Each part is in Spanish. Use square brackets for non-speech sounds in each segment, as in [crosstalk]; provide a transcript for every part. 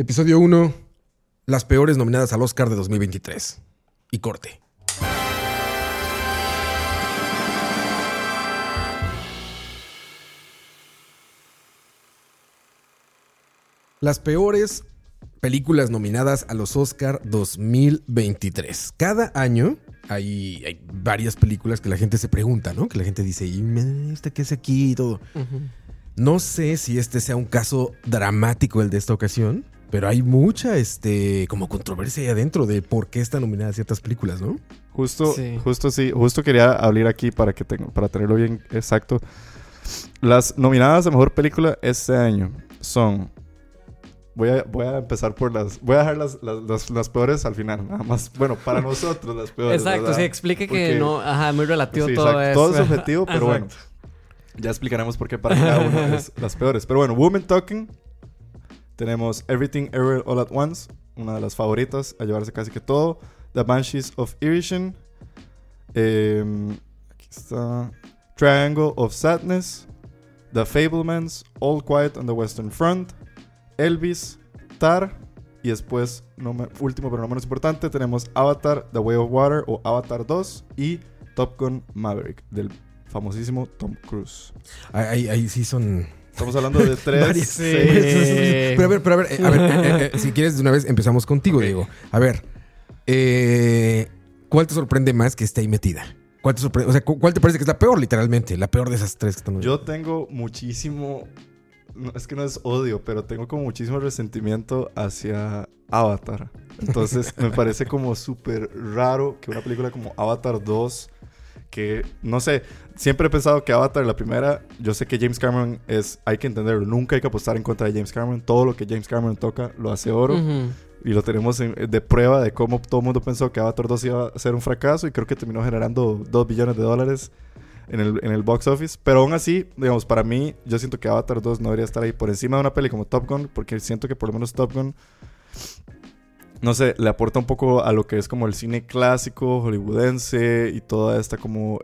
Episodio 1. Las peores nominadas al Oscar de 2023. Y corte. Las peores películas nominadas a los Oscar 2023. Cada año hay, hay varias películas que la gente se pregunta, ¿no? Que la gente dice, ¿y este qué es aquí y todo? No sé si este sea un caso dramático el de esta ocasión, pero hay mucha este como controversia ahí adentro de por qué están nominadas ciertas películas, ¿no? Justo, Sí. justo sí, justo quería abrir aquí para que tengo, para tenerlo bien exacto. Las nominadas a mejor película este año son. Voy a, voy a empezar por las. Voy a dejar las, las, las- las peores al final, nada más. Bueno, para nosotros las peores. Exacto, ¿verdad? sí, explique que Porque- no, ajá, muy relativo Sí, todo exacto. eso. Todo es objetivo, [laughs] pero bueno. Exacto. Ya explicaremos por qué para cada uno es [laughs] las peores. Pero bueno, Woman Talking. Tenemos Everything Everywhere All at Once. Una de las favoritas a llevarse casi que todo. The Banshees of Irishin. Em, aquí está. Triangle of Sadness. The Fablemans. All Quiet on the Western Front. Elvis. Tar. Y después, último pero no menos importante, tenemos Avatar, The Way of Water o Avatar 2 y Top Gun Maverick del famosísimo Tom Cruise. Ahí, ahí sí son Estamos hablando de [laughs] tres. Sí. Pero a ver, pero a ver, eh, a ver, eh, eh, eh, si quieres de una vez empezamos contigo, Diego. A ver, eh, ¿cuál te sorprende más que esté ahí metida? ¿Cuál te sorprende? O sea, ¿cu- ¿cuál te parece que es la peor, literalmente? La peor de esas tres que están? Yo tengo muchísimo. no, es que no es odio, pero tengo como muchísimo resentimiento hacia Avatar. Entonces me parece como súper raro que una película como Avatar 2, que no sé, siempre he pensado que Avatar, la primera, yo sé que James Cameron es, hay que entenderlo, nunca hay que apostar en contra de James Cameron. Todo lo que James Cameron toca lo hace oro. Ujú. Y lo tenemos en- de prueba de cómo todo el mundo pensó que Avatar 2 iba a ser un fracaso y creo que terminó generando 2 billones de dólares en el, en el box office. Pero aún así, digamos, para mí, yo siento que Avatar 2 no debería estar ahí por encima de una peli como Top Gun, porque siento que por lo menos Top Gun, no sé, le aporta un poco a lo que es como el cine clásico, hollywoodense y toda esta como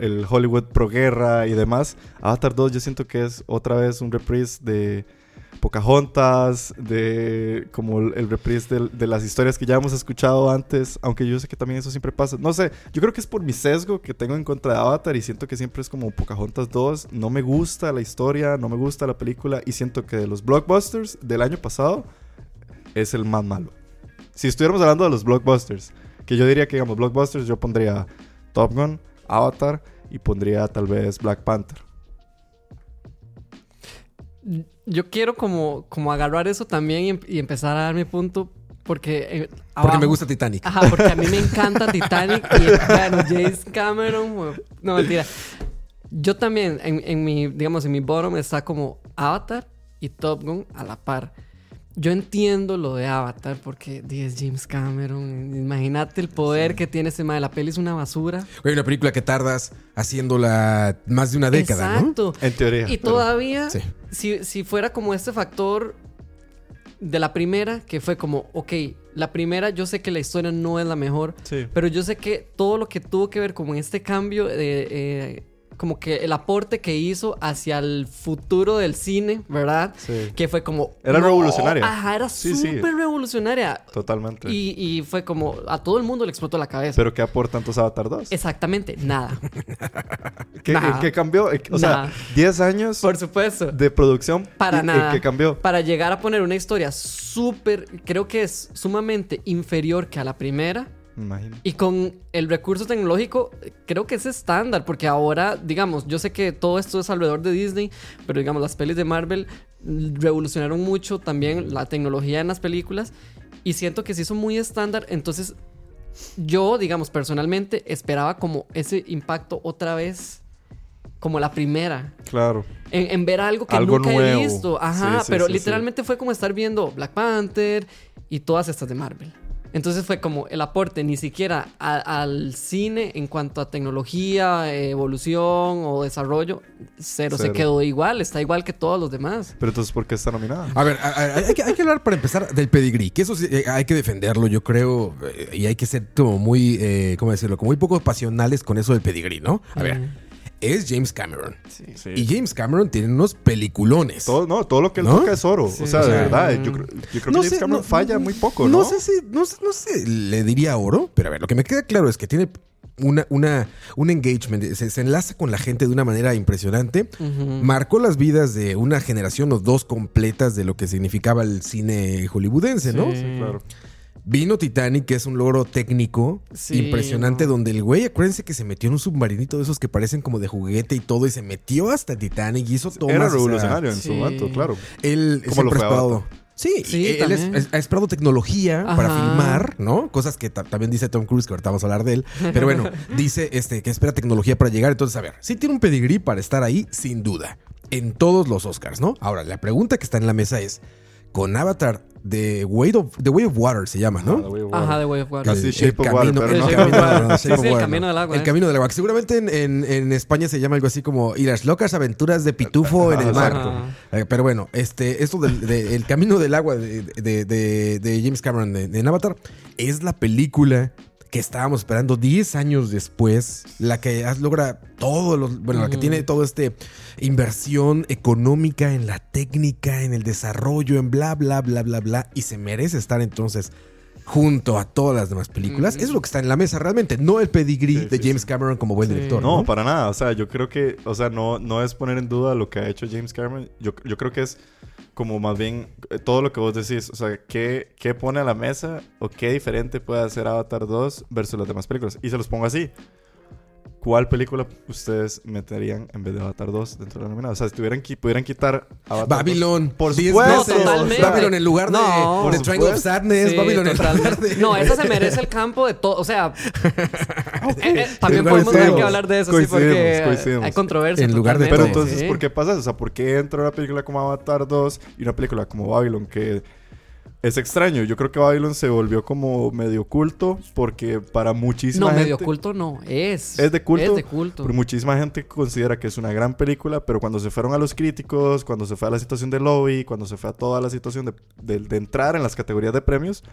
el Hollywood pro guerra y demás. Avatar 2 yo siento que es otra vez un reprise de Pocahontas, de como el, reprise del- de, las historias que ya hemos escuchado antes, aunque yo sé que también eso siempre pasa. No sé, yo creo que es por mi sesgo que tengo en contra de Avatar y siento que siempre es como Pocahontas 2. No me gusta la historia, no me gusta la película y siento que de los blockbusters del año pasado es el más malo. Si estuviéramos hablando de los blockbusters, que yo diría que digamos blockbusters, yo pondría Top Gun, Avatar y pondría tal vez Black Panther. Yo quiero como, como agarrar eso también y, em- y empezar a dar mi punto porque... eh, Porque me gusta Titanic. Ajá, porque a mí me encanta [laughs] Titanic y bueno, James Cameron, no mentira. Yo también, en, en mi, digamos, en mi bottom está como Avatar y Top Gun a la par. Yo entiendo lo de Avatar porque es James Cameron. Imagínate el poder que tiene ese madre. La peli es una basura. Hay una película que tardas haciéndola más de una década, ¿no? Exacto. En teoría. Y pero- todavía, Sí. si, si fuera como este factor de la primera, que fue como, ok, la primera yo sé que la historia no es la mejor, Sí. pero yo sé que todo lo que tuvo que ver como en este cambio de... eh, como que el aporte que hizo hacia el futuro del cine, ¿verdad? Sí. Que fue como... Era revolucionaria. Ajá, era Sí, sí. súper revolucionaria. Totalmente. Y, y fue como... A todo el mundo le explotó la cabeza. ¿Pero qué aporta entonces Avatar 2? Exactamente, nada. [laughs] ¿Qué, nada. en qué cambió? Eh, O sea, Nada. 10 años Por supuesto. de producción. Para y- ¿en nada. qué cambió? Para llegar a poner una historia súper, creo que es sumamente inferior que a la primera. Imagino. Y con el recurso tecnológico, creo que es estándar, porque ahora, digamos, yo sé que todo esto es alrededor de Disney, pero digamos, las pelis de Marvel revolucionaron mucho también la tecnología en las películas. Y siento que se hizo muy estándar, entonces yo, digamos, personalmente esperaba como ese impacto otra vez, como la primera. Claro. En, en ver algo que Algo nunca nuevo. he visto. Ajá, Sí, sí, pero sí, literalmente fue como estar viendo Black Panther y todas estas de Marvel. Entonces fue como el aporte ni siquiera a- al cine en cuanto a tecnología, evolución o desarrollo, cero, se quedó igual, está igual que todos los demás. Pero entonces, ¿por qué está nominada? A ver, a- a- hay, que, hay que hablar para empezar del pedigrí, que eso sí, eh, hay que defenderlo, yo creo, eh, y hay que ser como muy, eh, ¿cómo decirlo? Como muy poco pasionales con eso del pedigrí, ¿no? A ver, Mm. Es James Cameron. Sí. Sí. Y James Cameron tiene unos peliculones. Todo, no, todo lo que él ¿No? toca es oro. Sí, o sea, de verdad, mm. yo creo, creo que No James sé, Cameron no- falla muy poco, ¿no? No sé si, no, sé- no sé, le diría oro, pero a ver, lo que me queda claro es que tiene una, una, un engagement, se, se enlaza con la gente de una manera impresionante. Marcó las vidas de una generación o dos completas de lo que significaba el cine hollywoodense, ¿no? Sí. Claro. Vino Titanic, que es un logro técnico Sí, impresionante, no. donde el güey, acuérdense que se metió en un submarinito de esos que parecen como de juguete y todo, y se metió hasta Titanic y hizo tomas. Era o sea, revolucionario en sí. su momento, claro. él Como siempre lo ha fue esperado. Avatar. Sí, Sí, él es- también. es- ha esperado tecnología para filmar, ¿no? Cosas que ta- también dice Tom Cruise, que ahorita vamos a hablar de él. Pero bueno, [laughs] dice este, que espera tecnología para llegar. Entonces, a ver, sí tiene un pedigrí para estar ahí, sin duda. En todos los Oscars, ¿no? Ahora, la pregunta que está en la mesa es: con Avatar, The Way of, The Way of Water se llama, ¿no? Ah, the way of Ajá, water. de Way of Water. Casi El- Shape of Water, el camino- del agua, El ¿eh? camino del agua. que Seguramente en, en- en España se llama algo así como Y las locas aventuras de Pitufo en el mar. Eh, pero bueno, este, esto del de- el camino del agua de, de- de- de James Cameron en Avatar es la película que estábamos esperando 10 años después, la que logra todo, los, bueno, la que Ujú. tiene todo este inversión económica en la técnica, en el desarrollo, en bla, bla, bla, bla, bla, y se merece estar entonces junto a todas las demás películas. Ujú. Es lo que está en la mesa realmente, no el pedigrí Sí, de sí, James sí. Cameron como buen Sí. director. No, No, para nada. O sea, yo creo que, o sea, no, no es poner en duda lo que ha hecho James Cameron. Yo, yo creo que es como más bien eh, todo lo que vos decís. O sea, ¿qué, qué pone a la mesa o qué diferente puede hacer Avatar 2 versus las demás películas? Y se los pongo así. ¿Cuál película ustedes meterían en vez de Avatar 2 dentro de la nominada? O sea, si tuvieran, qui- pudieran quitar Avatar 2. Babylon. Por 10 supuesto. totalmente. Babylon en lugar de, No. de Por Triangle of. Sadness. Sí, Babylon en lugar de... No, esa se merece el campo de todo. O sea, [laughs] eh, eh, también Sí, podemos tener que hablar de eso, sí, coincidimos, porque coincidimos. hay controversia. En lugar de Pero entonces, sí. ¿por qué pasa eso? O sea, ¿por qué entra una película como Avatar 2 y una película como Babylon que es extraño? Yo creo que Babylon se volvió como medio culto porque para muchísima No, gente... medio culto no. Es. ¿Es de culto? Es de culto. Pero muchísima gente considera que es una gran película, pero cuando se fueron a los críticos, cuando se fue a la situación de lobby, cuando se fue a toda la situación de, de- de entrar en las categorías de premios,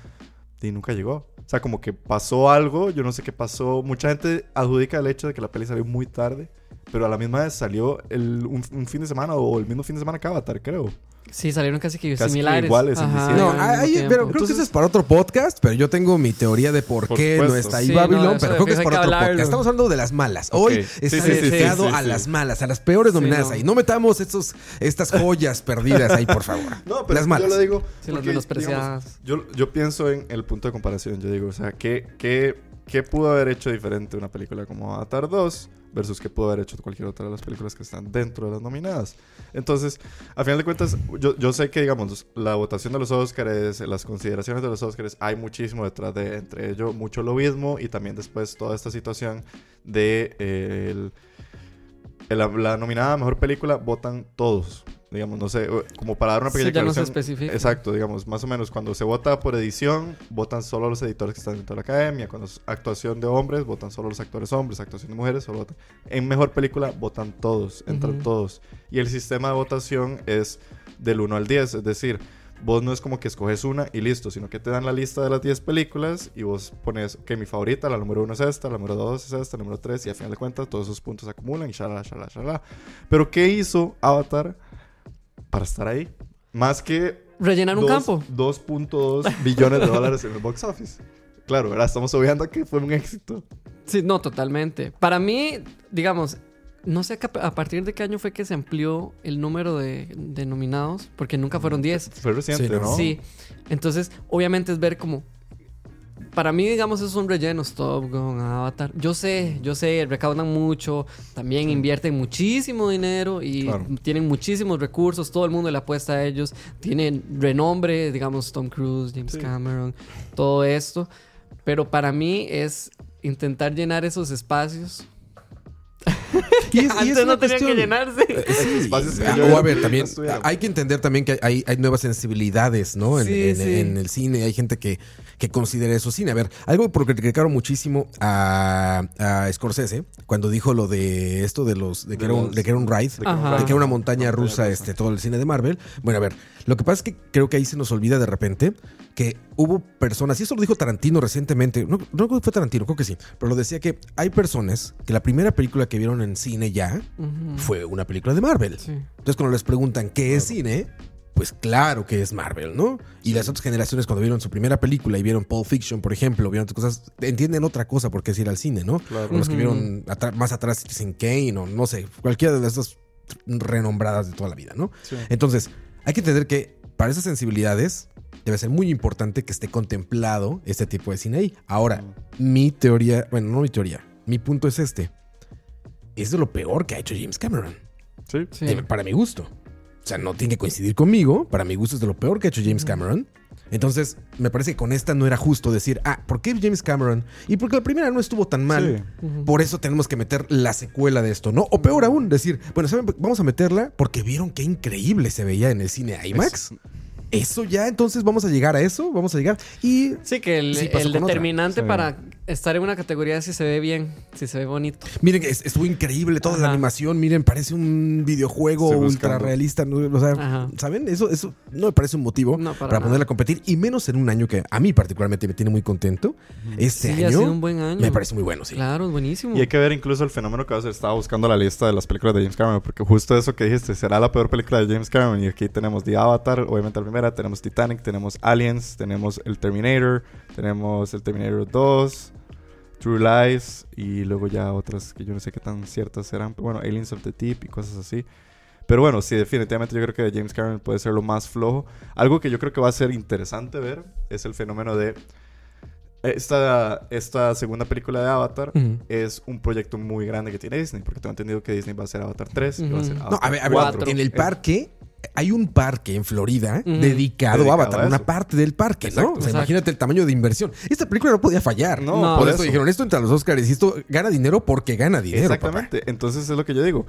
y nunca llegó. O sea, como que pasó algo, yo no sé qué pasó. Mucha gente adjudica el hecho de que la peli salió muy tarde, pero a la misma vez salió el- un, un fin de semana o el mismo fin de semana que Avatar, creo. Sí, salieron casi que Casi que similares. iguales en Ajá, diciembre. No, tiempo. pero creo que eso es para otro podcast, pero yo tengo mi teoría de por, Por qué no está ahí Sí, Babylon, pero creo que es para que otro hablarlo. podcast. Estamos hablando de las malas. Hoy está Sí, sí, sí, dedicado sí, sí, a las malas, a las peores Sí, nominadas no. ahí. No metamos estos, estas [laughs] joyas perdidas ahí, por favor. [laughs] No, pero las malas. yo lo digo. Sí, las porque, menospreciadas. digamos, yo, yo pienso en el punto de comparación. Yo digo, o sea, ¿qué, qué, qué pudo haber hecho diferente una película como Avatar 2 versus qué pudo haber hecho cualquier otra de las películas que están dentro de las nominadas? Entonces, a final de cuentas, yo, yo sé que, digamos, la votación de los Oscars, las consideraciones de los Oscars, hay muchísimo detrás de, entre ellos, mucho lobismo y también después toda esta situación de eh, el- la, la nominada a mejor película votan todos. Digamos, no sé, como para dar una Sí, pequeña ya no se especifica. Exacto, digamos, más o menos cuando se vota por edición, votan solo los editores que están dentro de la academia. Cuando es actuación de hombres, votan solo los actores hombres. Actuación de mujeres, solo votan. En mejor película, votan todos, entran todos. Y el sistema de votación es del 1 al 10, es decir, vos no es como que escoges una y listo, sino que te dan la lista de las 10 películas y vos pones que mi favorita, la número 1 es esta, la número 2 es esta, la número 3 y al final de cuentas todos esos puntos se acumulan y shalala, shalala, shalala. Pero ¿qué hizo Avatar para estar ahí? Más que Rellenar un dos- campo. 2.2 billones de dólares en el box office. Claro, ahora estamos obviando que fue un éxito. Sí, no, totalmente. Para mí, digamos, no sé a a partir de qué año fue que se amplió el número de, de nominados, porque nunca fueron 10. Fue reciente, Sí. Sí. Entonces, obviamente es ver como. Para mí, digamos, esos son rellenos, Top Gun, Avatar. Yo sé, yo sé, recaudan mucho, también invierten muchísimo dinero y Claro. tienen muchísimos recursos, todo el mundo le apuesta a ellos, tienen renombre, digamos, Tom Cruise, James Sí. Cameron, todo esto. Pero para mí es intentar llenar esos espacios. [laughs] Y es- y es Antes no tenían que llenarse. Eh, sí, espacios que ah, yo o a ver, también hay que entender también que hay, hay nuevas sensibilidades, ¿no? En, Sí, en- sí. en el cine hay gente que, que considera eso cine. A ver, algo por criticaron muchísimo a, a Scorsese cuando dijo lo de esto de los de que, De era, un, los- de que era un ride, de que Ajá. de que era una montaña rusa. este, todo el cine de Marvel. Bueno, a ver, Lo que pasa es que creo que ahí se nos olvida de repente que hubo personas, y eso lo dijo Tarantino recientemente, no, no creo que fue Tarantino, creo que sí, pero lo decía que hay personas que la primera película que vieron en cine ya fue una película de Marvel. Sí. Entonces cuando les preguntan qué es cine, pues claro que es Marvel, ¿no? Y las otras generaciones cuando vieron su primera película y vieron Pulp Fiction, por ejemplo, vieron otras cosas, entienden otra cosa porque es ir al cine, ¿no? Claro. Los que vieron más atrás Citizen Kane o no sé, cualquiera de esas renombradas de toda la vida, ¿no? Sí. Entonces, hay que entender que para esas sensibilidades debe ser muy importante que esté contemplado este tipo de cine ahí. Ahora, mi teoría, bueno, no mi teoría, mi punto es este. Es de lo peor que ha hecho James Cameron. Sí. Sí. Para mi gusto. O sea, no tiene que coincidir conmigo. Para mi gusto es de lo peor que ha hecho James Cameron. Entonces, me parece que con esta no era justo decir, ah, ¿por qué James Cameron? Y porque la primera no estuvo tan mal. Sí. Por eso tenemos que meter la secuela de esto, ¿no? O peor aún, decir, bueno, ¿saben? Vamos a meterla porque vieron qué increíble se veía en el cine IMAX. Eso ya, entonces vamos a llegar a eso, vamos a llegar. Y Sí, que el, Sí, el determinante Sí. para estar en una categoría si se ve bien, si se ve bonito. miren, es- estuvo increíble toda la animación. Miren, parece un videojuego Estoy ultra buscando. realista. ¿no? O sea, Ajá. ¿saben? Eso, eso no me parece un motivo No, para, para ponerla a competir. Y menos en un año que a mí particularmente me tiene muy contento. Este Sí, ha año sido un buen año. me parece muy bueno, sí. Claro, es buenísimo. Y hay que ver incluso el fenómeno que va a ser. Estaba buscando la lista de las películas de James Cameron, porque justo eso que dijiste, será la peor película de James Cameron. Y aquí tenemos The Avatar, obviamente la primera, tenemos Titanic, tenemos Aliens, tenemos el Terminator, tenemos el Terminator 2, True Lies, y luego ya otras que yo no sé qué tan ciertas serán. Bueno, Aliens of the Deep y cosas así. Pero bueno, sí, definitivamente yo creo que James Cameron puede ser lo más flojo. Algo que yo creo que va a ser interesante ver es el fenómeno de esta, esta segunda película de Avatar es un proyecto muy grande que tiene Disney, porque tengo entendido que Disney va a hacer Avatar 3 y va a hacer Ujú. Avatar No, a ver, a ver, 4. en el parque hay un parque en Florida Ujú. dedicado, Dedicado a Avatar, a una parte del parque, ¿no? Exacto. O sea, Exacto. imagínate el tamaño de inversión. Esta película no podía fallar. No, No. por eso eso. dijeron, esto entra a los Oscars y esto gana dinero porque gana dinero, Exactamente. Entonces es lo que yo digo.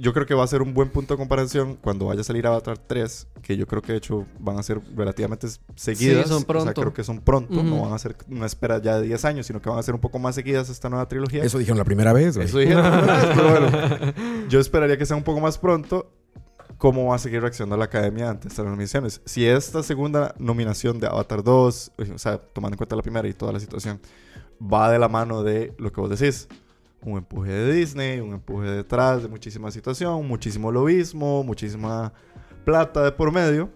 Yo creo que va a ser un buen punto de comparación cuando vaya a salir Avatar 3, que yo creo que de hecho van a ser relativamente seguidas. Sí, son O sea, pronto. creo que son pronto, no van a ser una espera ya de 10 años, sino que van a ser un poco más seguidas esta nueva trilogía. Eso dijeron la primera vez, güey. Eso dijeron, pero bueno, [laughs] yo esperaría que sea un poco más pronto. ¿Cómo va a seguir reaccionando la academia ante estas nominaciones? Si esta segunda nominación de Avatar 2, o sea, tomando en cuenta la primera y toda la situación, va de la mano de lo que vos decís, un empuje de Disney, un empuje detrás de muchísima situación, muchísimo lobismo, muchísima plata de por medio,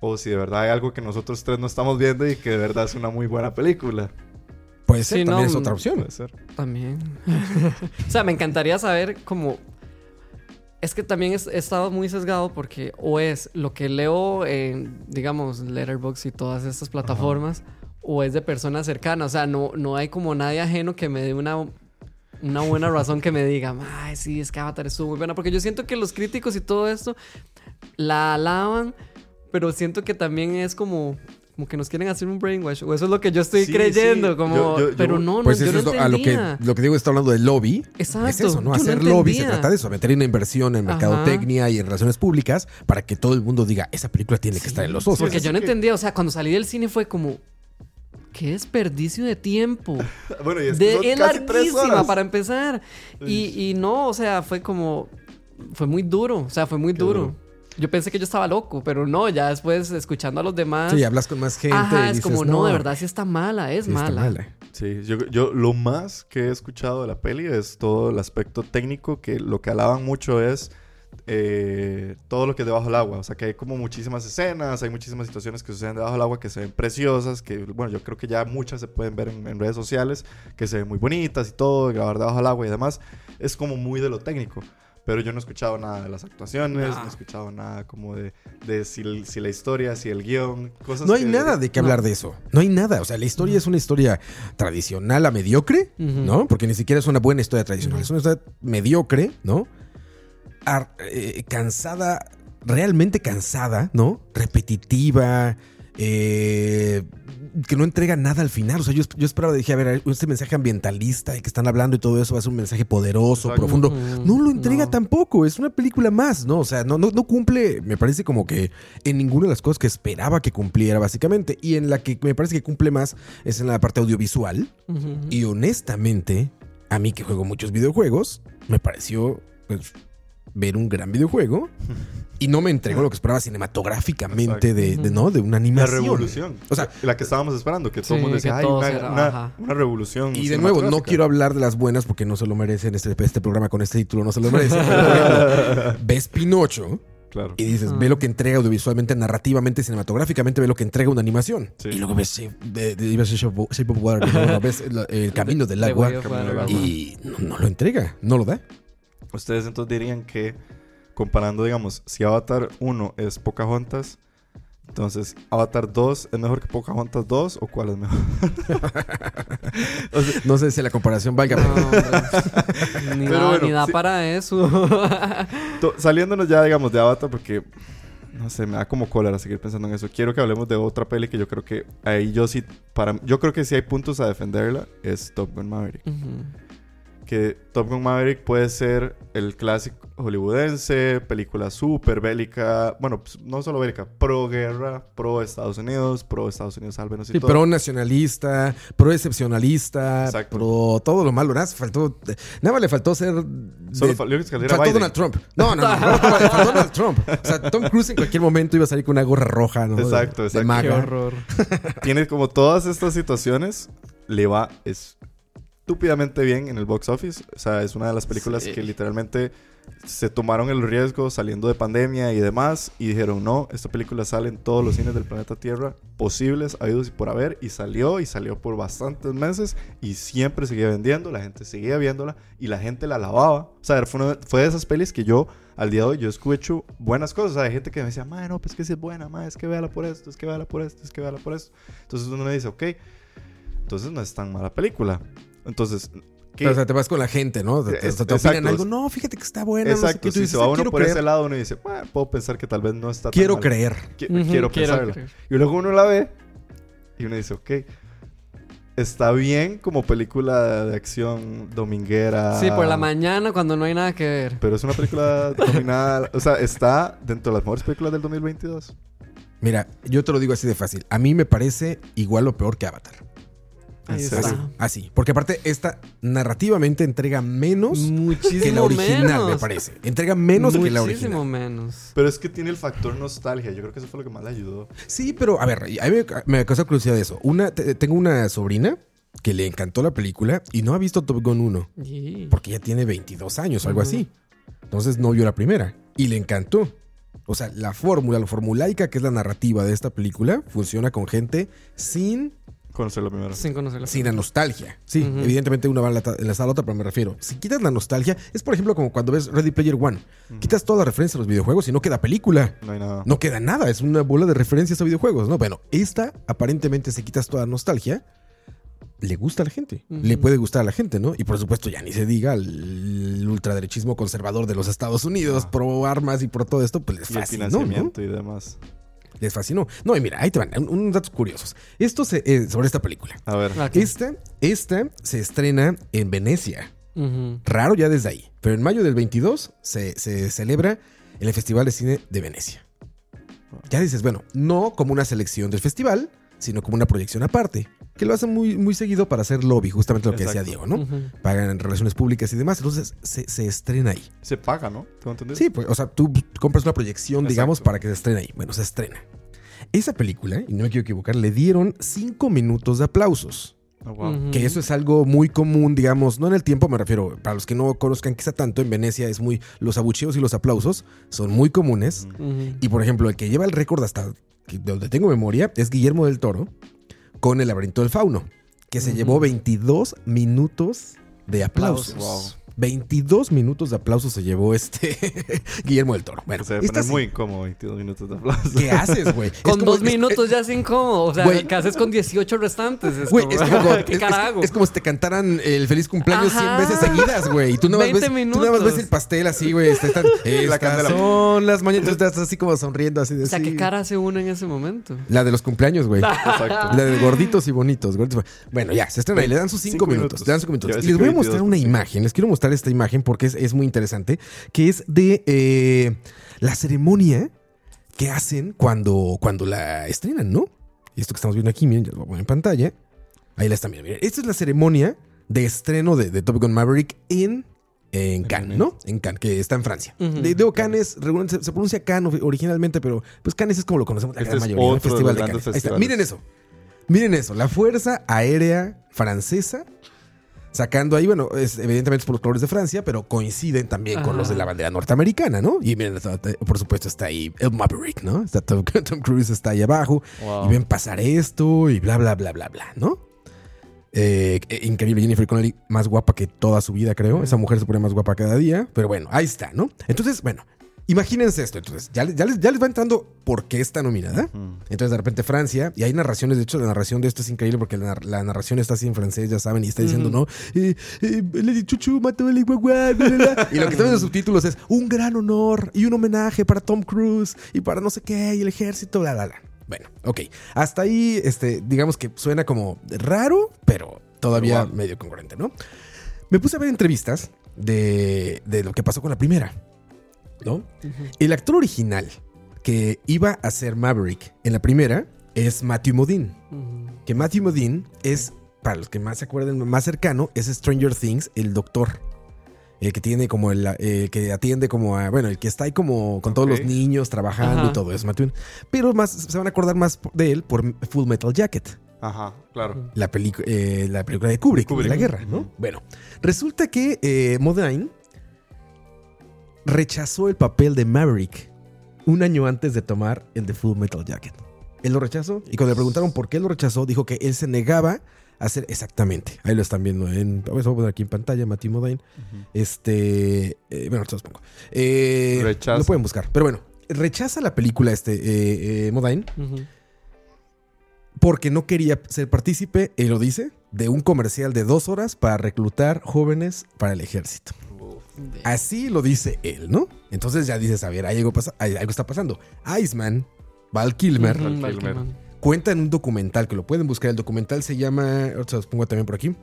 o si de verdad hay algo que nosotros tres no estamos viendo y que de verdad es una muy buena película. Puede ser, Sí, también no, es otra opción. Puede ser. También. [laughs] o sea, me encantaría saber cómo. Es que también es- he estado muy sesgado porque o es lo que leo en, digamos, Letterboxd y todas estas plataformas, o es de personas cercanas. O sea, no, no hay como nadie ajeno que me dé una, una buena [laughs] razón que me diga, ay, sí, es que Avatar estuvo muy buena. Porque yo siento que los críticos y todo esto la alaban, pero siento que también es como. Como que nos quieren hacer un brainwash. O eso es lo que yo estoy Sí, creyendo. sí. Como, Yo- yo- yo- pero no, no, Pues yo eso no es lo- a lo que, entendía. lo que digo está hablando de lobby. Exacto. Es eso, ¿no? Yo Hacer no lobby se trata de eso, meter una inversión en Ajá. mercadotecnia y en relaciones públicas para que todo el mundo diga, esa película tiene que estar en los Oscars. Porque es yo no que- entendía, o sea, cuando salí del cine fue como, qué desperdicio de tiempo. [laughs] Bueno, y es que De, es casi tres larguísima horas. para empezar. Y, y no, o sea, fue como, fue muy duro, o sea, fue muy Qué duro. duro. Yo pensé que yo estaba loco, pero no, ya después escuchando a los demás. Sí, hablas con más gente. Ajá, y es dices, como, no, de verdad sí está mala, es sí está mala. mala. Sí, yo, yo lo más que he escuchado de la peli es todo el aspecto técnico, que lo que alaban mucho es eh, todo lo que es debajo del agua. O sea, que hay como muchísimas escenas, hay muchísimas situaciones que suceden debajo del agua que se ven preciosas, que bueno, yo creo que ya muchas se pueden ver en, en redes sociales, que se ven muy bonitas y todo, grabar debajo del agua y demás. Es como muy de lo técnico. Pero yo no he escuchado nada de las actuaciones, no, No. he escuchado nada como de, de si, la historia, si el guion, cosas No hay que- nada de qué no. hablar de eso. No hay nada. O sea, la historia es una historia tradicional a mediocre. ¿no? Porque ni siquiera es una buena historia tradicional. Es una historia mediocre, ¿no? Ar- eh, cansada, realmente cansada, ¿no? Repetitiva, eh, que no entrega nada al final. O sea, yo, yo esperaba, dije, a ver, este mensaje ambientalista y que están hablando y todo eso va a ser un mensaje poderoso, Exacto. profundo. Ujú. No lo entrega No. tampoco, es una película más, ¿no? O sea, no, no, no cumple, me parece como que en ninguna de las cosas que esperaba que cumpliera, básicamente. Y en la que me parece que cumple más es en la parte audiovisual. Y honestamente, a mí que juego muchos videojuegos, me pareció pues, ver un gran videojuego y no me entregó lo que esperaba cinematográficamente de, de, ¿no? de una La animación. revolución. O sea, la que estábamos esperando, que todo el Sí, mundo decía, ay, una, revolución. Y de nuevo, no cinematográfica". quiero hablar de las buenas porque no se lo merecen. Este, este programa con este título no se lo merece. Pero, por ejemplo, [laughs] ves Pinocho Claro. y dices, Ah. ve lo que entrega audiovisualmente, narrativamente, cinematográficamente, ve lo que entrega una animación. Sí. Y luego ves Shape, de- de- iba a decir Shape of- Water, ves el, el camino del agua y no, no lo entrega, no lo da. Ustedes entonces dirían que, comparando, digamos, si Avatar 1 es Pocahontas, entonces Avatar 2 es mejor que Pocahontas 2 o cuál es mejor? [laughs] O sea, No sé si la comparación valga. No, [laughs] ni, Pero da, bueno, ni da sí. para eso. to- saliéndonos ya, digamos, de Avatar, porque no sé, me da como cólera seguir pensando en eso. Quiero que hablemos de otra peli que yo creo que ahí yo sí, para, yo creo que si hay puntos a defenderla, es Top Gun Maverick. Ujú. Que Top Gun Maverick puede ser el clásico hollywoodense, película súper bélica, bueno, pues, no solo bélica, pro guerra, pro Estados Unidos, pro Estados Unidos, sálvenos y Sí, todo. pro nacionalista, pro excepcionalista, Exacto. pro todo lo malo. Nada, faltó, nada más le faltó ser. Solo de- saliera faltó Biden. Donald Trump. No, no, no, no, faltó Donald Trump. O sea, Tom Cruise en cualquier momento iba a salir con una gorra roja, ¿no? De- Exacto, de exacto. maga. Qué horror. Tiene como todas estas situaciones, le va estúpidamente bien en el box office. O sea, es una de las películas Sí. que literalmente se tomaron el riesgo saliendo de pandemia y demás y dijeron, no, esta película sale en todos los cines del planeta Tierra posibles, habidos y por haber. Y salió, y salió por bastantes meses y siempre seguía vendiendo, la gente seguía viéndola y la gente la alababa. O sea, fue, una- fue de esas pelis que yo, al día de hoy, yo escucho buenas cosas. O sea, hay gente que me decía, madre, no, pues que sí es buena, madre, es que véala por esto, es que véala por esto, es que véala por esto. Entonces uno le dice, ok, entonces no es tan mala película. Entonces, ¿qué? Pero, o sea, te vas con la gente, ¿no? Te, te- Es- te opinan exacto. algo. No, fíjate que está buena. no sé Exacto, qué. Tú si se va "Ah, uno quiero por creer. ese lado, uno dice, "Bueno, puedo pensar que tal vez no está tan Quiero mal". creer. Qui- Ujú, quiero quiero pensarla. creer. Y luego uno la ve y uno dice, ok, está bien como película de acción dominguera. Sí, por la mañana cuando no hay nada que ver. Pero es una película [laughs] dominada. o sea, está dentro de las mejores películas del 2022. Mira, yo te lo digo así de fácil. A mí me parece igual o peor que Avatar. Así, así. Porque aparte, esta narrativamente entrega menos Muchísimo que la original, menos. me parece. Entrega menos que la Muchísimo original. menos. Pero es que tiene el factor nostalgia. Yo creo que eso fue lo que más le ayudó. Sí, pero a ver, a mí me, me causa curiosidad de eso. Una, te- tengo una sobrina que le encantó la película y no ha visto Top Gun 1 Y- porque ya tiene 22 años o algo así. Entonces no vio la primera y le encantó. O sea, la fórmula, lo formulaica que es la narrativa de esta película funciona con gente sin, Conocerlo primero. Sin conocerla. sin la nostalgia. Sí, evidentemente una va enlazada a la otra, pero me refiero. Si quitas la nostalgia, es por ejemplo como cuando ves Ready Player One. Quitas toda la referencia a los videojuegos y no queda película. No hay nada. No queda nada, es una bola de referencias a videojuegos, ¿no? Bueno, esta aparentemente se quitas toda nostalgia, le gusta a la gente, le puede gustar a la gente, ¿no? Y por supuesto ya ni se diga el ultraderechismo conservador de los Estados Unidos, Ah. pro armas y por todo esto, pues Y el ¿no? financiamiento y demás. Les fascinó. No, y mira, ahí te van, un- unos datos curiosos. Esto se- eh, sobre esta película. A ver. Esta, esta se estrena en Venecia. Raro ya desde ahí. Pero en mayo del 22 se, se celebra en el Festival de Cine de Venecia. Ya dices, bueno, no como una selección del festival, sino como una proyección aparte. Que lo hacen muy, muy seguido para hacer lobby, justamente lo que decía Exacto. Diego, ¿no? Pagan relaciones públicas y demás. Entonces se, se estrena ahí. Se paga, ¿no? Sí, pues, o sea, tú compras una proyección, Exacto. digamos, para que se estrene ahí. Bueno, se estrena. Esa película, y no me quiero equivocar, le dieron cinco minutos de aplausos. Oh, wow. Que eso es algo muy común, digamos, no en el tiempo, me refiero, para los que no conozcan quizá tanto, en Venecia es muy, los abucheos y los aplausos son muy comunes. Y por ejemplo, el que lleva el récord hasta donde tengo memoria es Guillermo del Toro con el laberinto del fauno, que se llevó 22 minutos de aplausos. Aplausos. 22 minutos de aplausos se llevó este [laughs] Guillermo del Toro. Bueno, Se debe esta poner sí- muy incómodo 22 minutos de aplauso. ¿Qué haces, güey? Es Con como- dos es- minutos ya es incómodo. O sea. ¿qué haces con 18 restantes? Es Güey, como, es como, [laughs] ¿Qué es- carajo? es- es como si te cantaran el feliz cumpleaños Ajá. 100 veces seguidas, güey. Y tú nada, más 20 ves, tú nada más ves minutos. el pastel así, güey. [laughs] Estas candela. son las mañanas. Estás así como sonriendo, así de o sea, ¿qué sí. cara hace uno en ese momento? La de los cumpleaños, güey. Exacto. La de gorditos y bonitos. gorditos. Bueno, ya, se estrena y le dan sus cinco, Cinco minutos. minutos. Le dan cinco minutos. Y les voy a 22 mostrar una imagen. Les quiero mostrar esta imagen porque es, es muy interesante. Que es de eh, la ceremonia que hacen cuando, cuando la estrenan, ¿no? Y esto que estamos viendo aquí, miren, ya lo voy a poner en pantalla. Ahí la están viendo. Miren, esta es la ceremonia de estreno de, de Top Gun Maverick en en Cannes. ¿no? En Cannes, que está en Francia. De- Digo, Cannes, regularmente se, se pronuncia Cannes ori- originalmente, pero pues Cannes es como lo conocemos la Este gran mayoría. de Festival de grandes Cannes. Ahí está. festivales. Miren eso. Miren eso. La Fuerza Aérea Francesa sacando ahí, bueno, es, evidentemente es por los colores de Francia, pero coinciden también con los de la bandera norteamericana, ¿no? Y miren, por supuesto está ahí el Maverick, ¿no? Está Tom, [laughs] Tom Cruise está ahí abajo. Wow. Y ven pasar esto y bla, bla, bla, bla, bla, ¿no? Eh, eh, increíble, Jennifer Connelly, más guapa que toda su vida, creo. Esa mujer se pone más guapa cada día. Pero bueno, ahí está, ¿no? Entonces, bueno, imagínense esto. Entonces, ya, les- ya, les, ya les va entrando por qué está nominada. Entonces, de repente, Francia, y hay narraciones. De hecho, la narración de esto es increíble porque la, la narración está así en francés, ya saben, y está diciendo, ¿no? Eh, eh, Chuchu mató guagua. [laughs] Y lo que está en los subtítulos es un gran honor y un homenaje para Tom Cruise y para no sé qué, y el ejército, bla, bla. Bueno, ok. Hasta ahí, este, digamos que suena como raro, pero todavía Wow. medio congruente, ¿no? Me puse a ver entrevistas de, de lo que pasó con la primera, ¿no? El actor original que iba a ser Maverick en la primera es Matthew Modine. Que Matthew Modine es, para los que más se acuerden, más cercano, es Stranger Things, el doctor. El que tiene como el, que atiende como a, bueno, el que está ahí como con todos los niños trabajando Ajá. y todo eso, Matthew. Pero más, se van a acordar más de él por Full Metal Jacket. Ajá, claro. La, eh, la película de Kubrick, Kubrick. de la guerra, ¿no? Bueno, resulta que eh, Modine rechazó el papel de Maverick un año antes de tomar el de Full Metal Jacket. Él lo rechazó y cuando le preguntaron por qué lo rechazó, dijo que él se negaba a hacer exactamente. Ahí lo están viendo en. A ver, voy a poner aquí en pantalla, Matthew Modine. Este. eh, bueno, se los pongo. Eh, Rechaza. Lo pueden buscar. Pero bueno, rechaza la película este eh, eh, porque no quería ser partícipe, él lo dice, de un comercial de dos horas para reclutar jóvenes para el ejército. Así lo dice él, ¿no? Entonces ya dices, a ver, algo, pasa- algo está pasando. Iceman, Val Kilmer, Val Val Kilmer. Kilmer. cuenta en un documental que lo pueden buscar. El documental se llama, ahorita se los pongo también por aquí.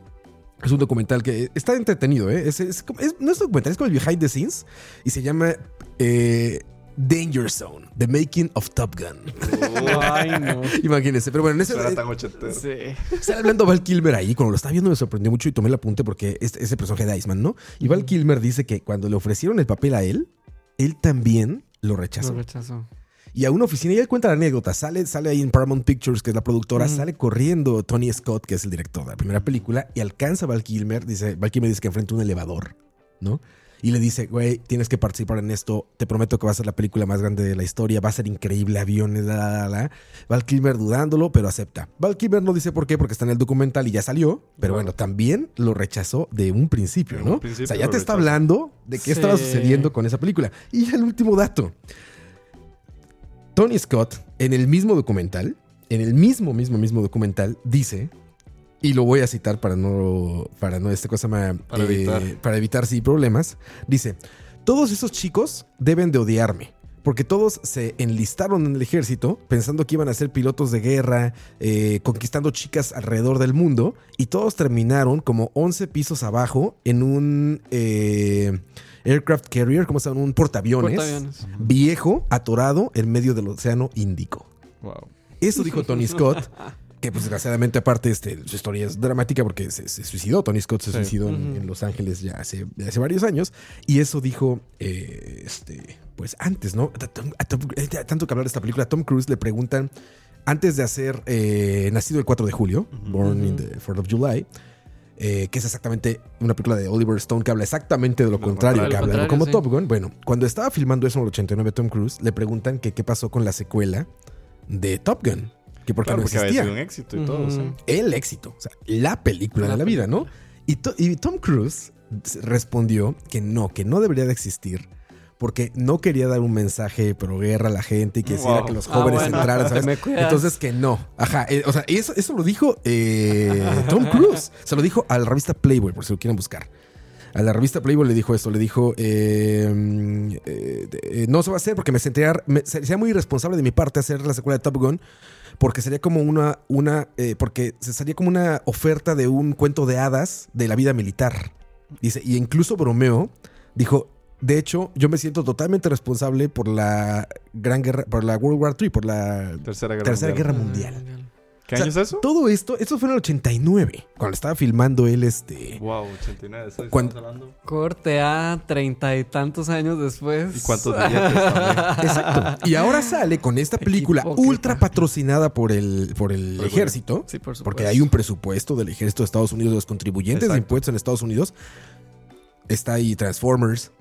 Es un documental que está entretenido, ¿eh? Es, es es- no es documental, es como el behind the scenes y se llama eh, Danger Zone, The Making of Top Gun. Ay, no. [laughs] Imagínense, pero bueno, en ese, Suena tan ochentero. Sí. Estaba hablando Val Kilmer ahí, cuando lo estaba viendo me sorprendió mucho y tomé el apunte porque es ese personaje de Iceman, ¿no? Y Val Kilmer dice que cuando le ofrecieron el papel a él, él también lo rechazó. Lo rechazó. Y a una oficina, y él cuenta la anécdota, sale, sale ahí en Paramount Pictures, que es la productora, sale corriendo Tony Scott, que es el director de la primera película, y alcanza a Val Kilmer, dice, Val Kilmer dice que enfrenta un elevador, ¿no? Y le dice, güey, tienes que participar en esto, te prometo que va a ser la película más grande de la historia, va a ser increíble, aviones, la, la, la. Val Kilmer dudándolo, pero acepta. Val Kilmer no dice por qué, porque está en el documental y ya salió, pero bueno, también lo rechazó de un principio, ¿no? un principio o sea, ya te está rechazó. hablando de qué estaba sucediendo con esa película. Y el último dato. Tony Scott, en el mismo documental, en el mismo, mismo, mismo documental, dice, y lo voy a citar para no, para no, este cosa Para evitar. para evitar sí problemas, dice, todos esos chicos deben de odiarme. Porque todos se enlistaron en el ejército pensando que iban a ser pilotos de guerra, eh, conquistando chicas alrededor del mundo, y todos terminaron como 11 pisos abajo en un eh, aircraft carrier, como se llama? Un portaaviones, Portaaviones. viejo, atorado en medio del océano Índico. Wow. Eso dijo Tony Scott. [laughs] Que pues desgraciadamente aparte este, su historia es dramática porque se, se suicidó. Tony Scott se Sí. suicidó en, Los Ángeles ya hace, varios años. Y eso dijo, eh, este, pues antes, ¿no? A Tom- a Tom- eh, Tanto que hablar de esta película, a Tom Cruise le preguntan, antes de hacer eh, Nacido el 4 de julio, Born in the 4th of July, eh, que es exactamente una película de Oliver Stone que habla exactamente de lo Lo contrario, contrario. que habla como Top Gun. Bueno, cuando estaba filmando eso en el 89 Tom Cruise, le preguntan que qué pasó con la secuela de Top Gun. Que porque Claro, no porque había sido un éxito y todo, sí. El éxito, o sea, la película La de la vida, ¿no? Y, To- y Tom Cruise respondió que no, que no debería de existir. Porque no quería dar un mensaje pro guerra a la gente y que hiciera Wow. que los Ah, jóvenes bueno. entraran. [laughs] Entonces que no. Ajá. eh, o sea, eso, eso lo dijo eh, Tom Cruise. [laughs] Se lo dijo a la revista Playboy, por si lo quieren buscar. A la revista Playboy le dijo esto, le dijo, eh, eh, eh, no se va a hacer porque me sentiría, me- sería muy irresponsable de mi parte hacer la secuela de Top Gun, porque sería como una, una eh, porque se sería como una oferta de un cuento de hadas de la vida militar. Dice, y incluso bromeó, dijo, de hecho, yo me siento totalmente responsable por la gran guerra, por la World War III, por la Tercera guerra Tercera mundial. Guerra Mundial. ¿Qué O sea, año es eso? Todo esto, esto fue en el 89, cuando estaba filmando él este... Wow, 89. ¿eso Cuando- hablando? Corte a treinta y tantos años después. ¿Y cuántos? [laughs] Exacto. Y ahora sale con esta película ultra patrocinada por el, por el Por ejército. Sí, por supuesto. Porque hay un presupuesto del ejército de Estados Unidos, de los contribuyentes de impuestos en Estados Unidos. Está ahí Transformers,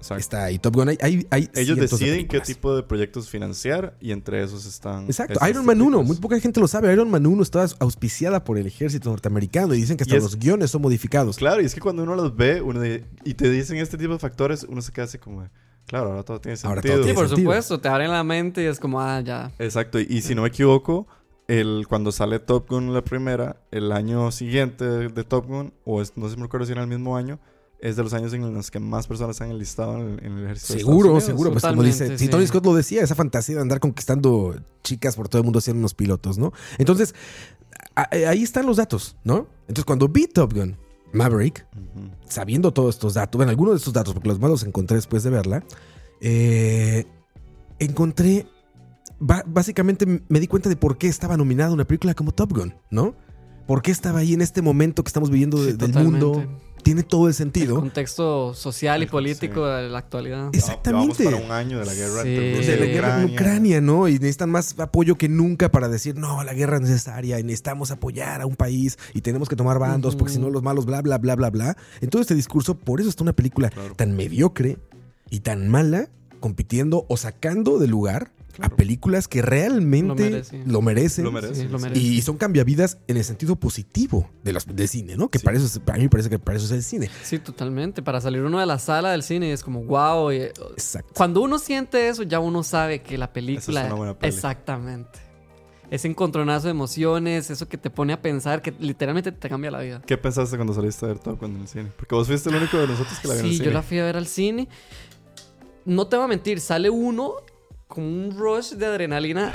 Exacto. está ahí Top Gun. Hay, hay, hay Ellos de deciden qué tipo de proyectos financiar y entre esos están. Exacto. Iron Man 1, películas. muy poca gente lo sabe. Iron Man 1 está auspiciada por el ejército norteamericano y dicen que hasta es- los guiones son modificados. Claro, y es que cuando uno los ve uno de- y te dicen este tipo de factores, uno se queda así como, claro, ahora todo tiene sentido. Ahora todo Sí, tiene por sentido. supuesto. Te abren la mente y es como, ah, ya. Exacto, y si no me equivoco, el, cuando sale Top Gun la primera, el año siguiente de, de Top Gun, o es- no sé si me recuerdo si era el mismo año, es de los años en los que más personas se han enlistado en el, en el ejército. de Seguro, Unidos. seguro. Pues como dice, si. Tony Scott lo decía, esa fantasía de andar conquistando chicas por todo el mundo siendo unos pilotos, ¿no? Entonces, a- a- ahí están los datos, ¿no? Entonces, cuando vi Top Gun, Maverick, sabiendo todos estos datos, bueno, algunos de estos datos, porque los más los encontré después de verla, eh, encontré, básicamente me di cuenta de por qué estaba nominada una película como Top Gun, ¿no? ¿Por qué estaba ahí en este momento que estamos viviendo de- Sí, del totalmente. mundo? Tiene todo el El sentido. contexto social y Sí. político de la actualidad. Exactamente. Vamos para un año de la guerra Sí. entre Rusia de la y guerra en Ucrania. ¿no? Y necesitan más apoyo que nunca para decir, no, la guerra es necesaria y necesitamos apoyar a un país y tenemos que tomar bandos porque si no los malos, bla, bla, bla, bla, bla. En todo este discurso, por eso está una película Claro. tan mediocre y tan mala, compitiendo o sacando de lugar Claro. a películas que realmente Lo merecen. lo merecen. Lo merecen, Sí, lo sí. merece. Y son cambiavidas en el sentido positivo de los, del cine, ¿no? Que Sí. para, eso, es- para mí me parece que para eso es el cine. Sí, totalmente. Para salir uno de la sala del cine es como, wow. Exacto. Cuando uno siente eso, ya uno sabe que la película. Esa es una buena peli. Exactamente. Ese encontronazo de emociones, eso que te pone a pensar, que literalmente te cambia la vida. ¿Qué pensaste cuando saliste a ver Top Gun en el cine? Porque vos fuiste el único de nosotros que la vio en el Sí, cine. yo la fui a ver al cine. No te voy a mentir, sale uno con un rush de adrenalina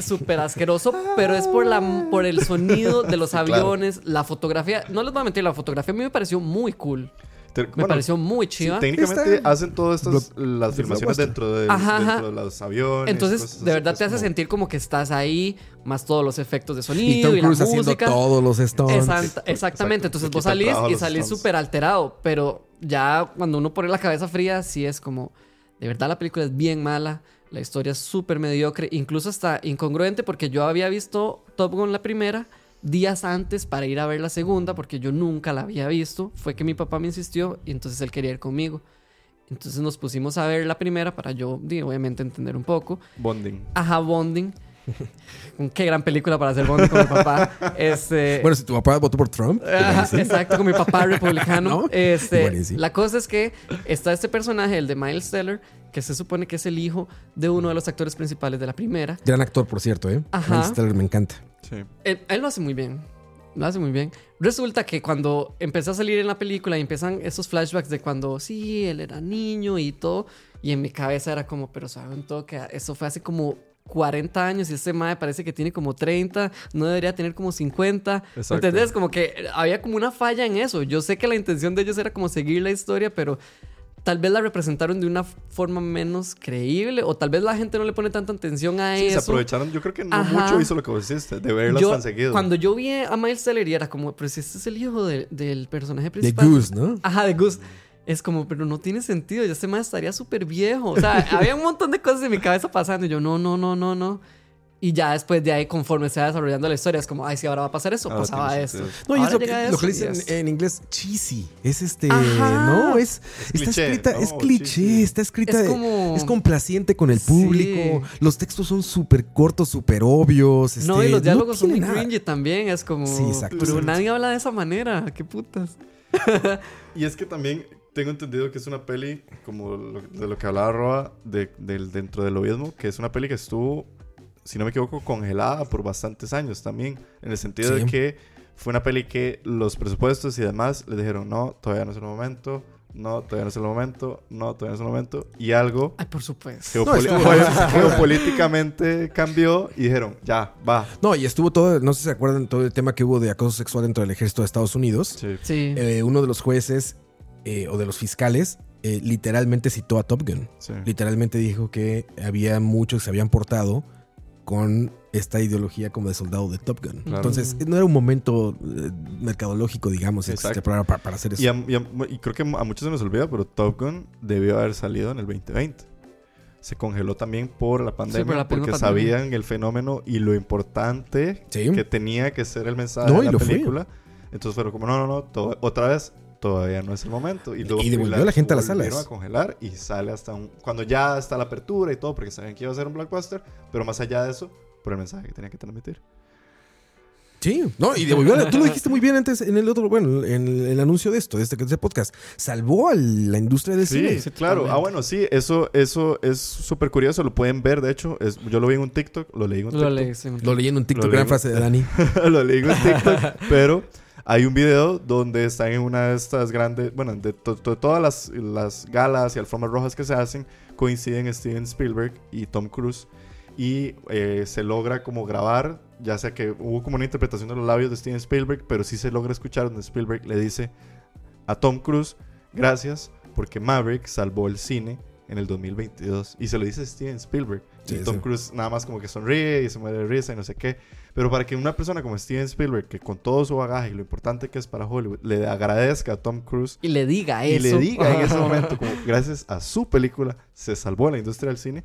súper asqueroso, pero es por, la, por el sonido de los claro. aviones, la fotografía. No les voy a mentir, la fotografía a mí me pareció muy cool. Te- Me bueno, pareció muy sí, chiva. técnicamente Está- hacen todas estas las de filmaciones dentro de, Ajá, ajá. dentro de los aviones. Entonces, cosas de verdad es te hace como- sentir como que estás ahí, más todos los efectos de Y sonido Tom y, la Cruise haciendo todos los Exacto. exactamente, entonces vos salís y salís súper alterado, pero ya cuando uno pone la cabeza fría, sí es como, de verdad la película es bien mala, la historia es súper mediocre, incluso hasta incongruente porque yo había visto Top Gun la primera días antes para ir a ver la segunda porque yo nunca la había visto, fue que mi papá me insistió y entonces él quería ir conmigo. Entonces nos pusimos a ver la primera para yo, obviamente, entender un poco. Bonding. Ajá, Bonding. [laughs] Qué gran película para hacer Bonding con mi papá. Este, Bueno, si tu papá votó por Trump. Exacto, con mi papá [laughs] republicano. ¿No? Este, la cosa es que está este personaje, el de Miles Teller, que se supone que es el hijo de uno de los actores principales de la primera. Gran actor, por cierto, ¿eh? Ajá. Miles Teller me encanta. Sí. Él, él lo hace muy bien. Lo hace muy bien. Resulta que cuando empezó a salir en la película y empiezan esos flashbacks de cuando sí, él era niño y todo, y en mi cabeza era como, pero saben todo que eso fue hace como 40 años y este mae parece que tiene como 30, no debería tener como 50. Exacto. ¿Entendés? Como que había como una falla en eso. Yo sé que la intención de ellos era como seguir la historia, pero tal vez la representaron de una forma menos creíble o tal vez la gente no le pone tanta atención a Sí, se eso. aprovecharon. Yo creo que no Ajá. mucho hizo lo que vos hiciste, de verlas Yo, tan seguido. Cuando yo vi a Miles Teller y era como, pero si este es el hijo de- del personaje De principal. Goose, ¿no? Ajá, de Goose. Es como, pero no tiene sentido, ya este man estaría súper viejo. O sea, [laughs] había un montón de cosas en mi cabeza pasando y yo, no, no, no, no, no. Y ya después de ahí, conforme se va desarrollando la historia, es como, ay, sí, ahora va a pasar eso, Ahora pasaba sentido. No, y es Ahora lo que, llega lo que eso le y dicen es- en inglés cheesy. Es este, Ajá. ¿no? Es, Es está cliché, escrita, ¿no? es cliché, Cheesy. está escrita, Es como- es complaciente con el Sí. público. Los textos son súper cortos, súper obvios. no, este, y los diálogos son muy nada. cringy también. Es como, Sí, exacto, pero nadie habla de esa manera. ¿Qué putas? [laughs] Y es que también tengo entendido que es una peli, como lo- de lo que hablaba Roa, de, del- dentro del lobismo, que es una peli que estuvo, si no me equivoco, congelada por bastantes años también. En el sentido Sí. de que fue una peli que los presupuestos y demás le dijeron, no, todavía no es el momento, no, todavía no es el momento, no, todavía no es el momento. Y algo Ay, por supuesto. [laughs] geopolíticamente cambió y dijeron, ya, va. No, y estuvo todo, no sé si se acuerdan todo el tema que hubo de acoso sexual dentro del ejército de Estados Unidos. Sí. Sí. Eh, uno de los jueces eh, o de los fiscales eh, literalmente citó a Top Gun. sí. Literalmente dijo que había muchos que se habían portado con esta ideología como de soldado de Top Gun. Claro. Entonces, no era un momento eh, mercadológico, digamos, este, para, para- para hacer eso. Y, a- y a- y creo que a muchos se nos olvida, pero Top Gun debió haber salido en el 2020. Se congeló también por la pandemia, por la porque pandemia. sabían el fenómeno y lo importante Sí. que tenía que ser el mensaje No, de la fue. película. Entonces fueron como, no, no, no, otra vez, todavía no es el momento. Y, luego Y devolvió a la gente a las salas. a congelar y sale hasta un... Cuando ya está la apertura y todo, porque sabían que iba a ser un blockbuster, pero más allá de eso, por el mensaje que tenía que transmitir. Sí, no, y devolvió, a la- tú lo dijiste muy bien antes en el otro, bueno, en el, el anuncio de esto, de este, de este podcast. Salvó a la industria del Sí, cine. sí, claro. Ah, bueno, sí, eso, eso es súper curioso. Lo pueden ver, de hecho. Es, yo lo vi en un TikTok, lo leí en un Lo TikTok. leí, sí. Lo leí en un TikTok, Lo gran leí. frase de [laughs] Dani. lo leí en un TikTok, pero hay un video donde están en una de estas grandes, bueno, de to- to- todas las, las galas y alfombras rojas que se hacen, coinciden Steven Spielberg y Tom Cruise. Y eh, se logra como grabar, ya sea que hubo como una interpretación de los labios de Steven Spielberg, pero sí se logra escuchar donde Spielberg le dice a Tom Cruise, gracias porque Maverick salvó el cine en el 2022. Y se lo dice Steven Spielberg. Sí, y Tom sí. Cruise nada más como que sonríe y se muere de risa y no sé qué. Pero para que una persona como Steven Spielberg, que con todo su bagaje y lo importante que es para Hollywood, le agradezca a Tom Cruise Y le diga y eso. le diga en ese momento, [laughs] como gracias a su película, se salvó la industria del cine,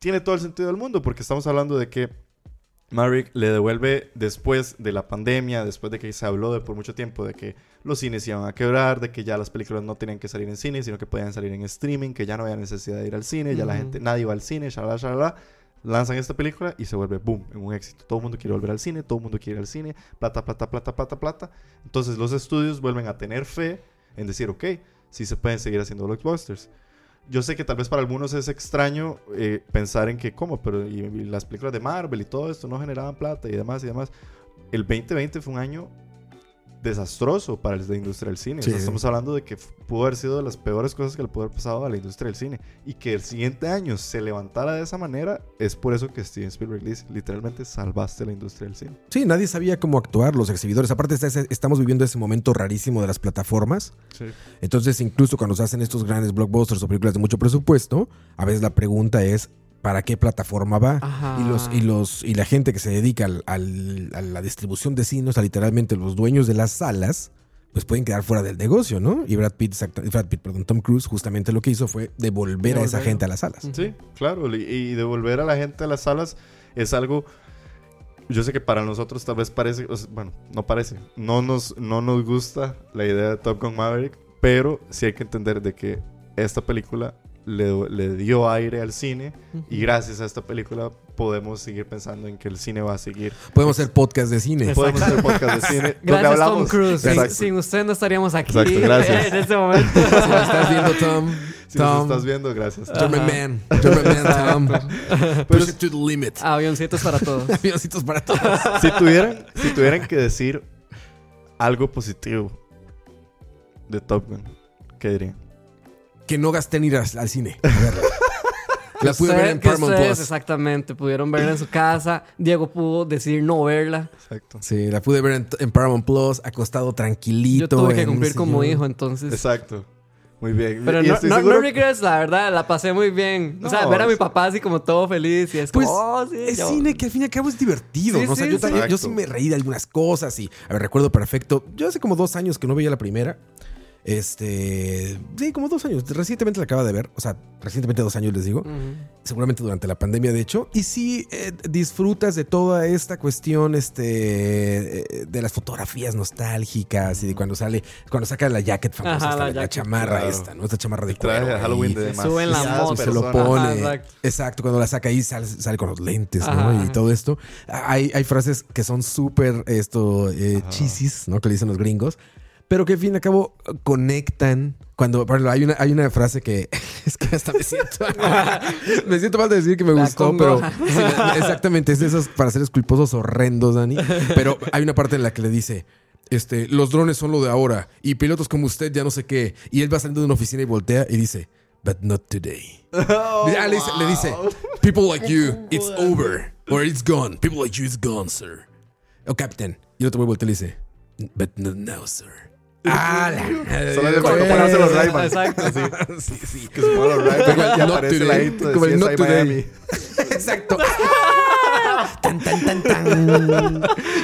tiene todo el sentido del mundo, porque estamos hablando de que Maverick le devuelve después de la pandemia, después de que se habló de por mucho tiempo de que los cines iban a quebrar, de que ya las películas no tenían que salir en cine, sino que podían salir en streaming, que ya no había necesidad de ir al cine, ya la gente, nadie iba al cine, shalala, shalala. Lanzan esta película y se vuelve boom, en un éxito. Todo el mundo quiere volver al cine, todo el mundo quiere al cine, plata, plata, plata, plata, plata. Entonces los estudios vuelven a tener fe en decir, ok, sí se pueden seguir haciendo blockbusters. Yo sé que tal vez para algunos es extraño eh, pensar en que, ¿cómo? Pero y las películas de Marvel y todo esto no generaban plata y demás y demás. El 2020 fue un año desastroso para la industria del cine. O sea, Sí. estamos hablando de que pudo haber sido de las peores cosas que le pudo haber pasado a la industria del cine. Y que el siguiente año se levantara de esa manera, es por eso que Steven Spielberg dice, literalmente salvaste la industria del cine. Sí, nadie sabía cómo actuar los exhibidores. Aparte, está ese- estamos viviendo ese momento rarísimo de las plataformas. Sí. Entonces, incluso cuando se hacen estos grandes blockbusters o películas de mucho presupuesto, a veces la pregunta es, ¿para qué plataforma va? Ajá. Y los, y los, y la gente que se dedica al- al- a la distribución de cine, o sea, literalmente los dueños de las salas, pues pueden quedar fuera del negocio, ¿no? Y Brad Pitt, Brad Pitt, perdón, Tom Cruise, justamente lo que hizo fue devolver a esa gente a las salas. Sí, claro. Y, y devolver a la gente a las salas es algo. Yo sé que para nosotros tal vez parece. o sea, bueno, no parece. No nos, no nos gusta la idea de Top Gun Maverick. Pero sí hay que entender de que esta película le, le dio aire al cine. Y gracias a esta película podemos seguir pensando en que el cine va a seguir. Podemos hacer podcast de cine. Exacto. Podemos hacer podcast de cine. [laughs] Gracias, hablamos. Tom Cruise. Sin, sin usted no estaríamos aquí Exacto, [laughs] gracias. en este momento. Si nos estás viendo, [laughs] Tom. Si nos Tom. estás viendo, gracias. German Ajá. man. German man, Tom. Pero Push it to the limit. Avioncitos para todos. Avioncitos para todos. si tuvieran, si tuvieran que decir algo positivo de Top Gun, ¿qué dirían? Que no gasté en ir al, al cine. A verla. La [laughs] pude ver en Paramount Plus. Exactamente, pudieron verla en su casa. Diego pudo decidir no verla. Exacto. Sí, la pude ver en, en Paramount Plus, acostado tranquilito. Yo tuve que cumplir como sillón. hijo, entonces. Exacto. Muy bien. Pero no, no, no regrets, la verdad, la pasé muy bien. o sea, ver a mi papá así como todo feliz y es Pues como, oh, sí, es yo- cine que al fin y al cabo es divertido. Sí, ¿no? O sea, sí, yo, sí. también- yo sí Exacto. me reí de algunas cosas y, a ver, recuerdo perfecto. Yo hace como dos años que no veía la primera. Este, sí, como dos años. Recientemente la acaba de ver. O sea, recientemente dos años les digo. Seguramente durante la pandemia, de hecho. Y sí, eh, disfrutas de toda esta cuestión este, eh, de las fotografías nostálgicas y de cuando sale, cuando saca la jacket famosa, Ajá, esta, la la, jacket. chamarra Claro. esta, ¿no? Esta chamarra de cuero. Halloween de Se sube en la moto. se lo pone. Ajá, exacto. exacto. cuando la saca ahí sale, sale con los lentes, ¿no? Ajá, Y todo esto. Hay, hay frases que son súper esto, eh, chisis, ¿no? Que le dicen los gringos. Pero que al fin y al cabo conectan. Cuando, por ejemplo, hay una, hay una frase que [laughs] es que hasta me siento. [laughs] me siento mal de decir que me La gustó, pero. sí, exactamente, es de esos para ser culposos horrendos, Dani. Pero hay una parte en la que le dice. Este, los drones son lo de ahora y pilotos como usted ya no sé qué. Y él va saliendo de una oficina y voltea y dice, but not today. Oh, Ah, le, dice, le dice, people like you, it's over. Or it's gone. People like you, it's gone, sir. Oh, captain. Y el otro vuelve y le dice, but not now, sir. Ah, la- Solo le faltó ponerse los Ray-Ban. Exacto. [laughs] Sí, sí. Que se pongan los Ray-Ban y Not aparece today. la intro de Como el not today. Miami. [laughs] Exacto. [laughs] Tan, tan.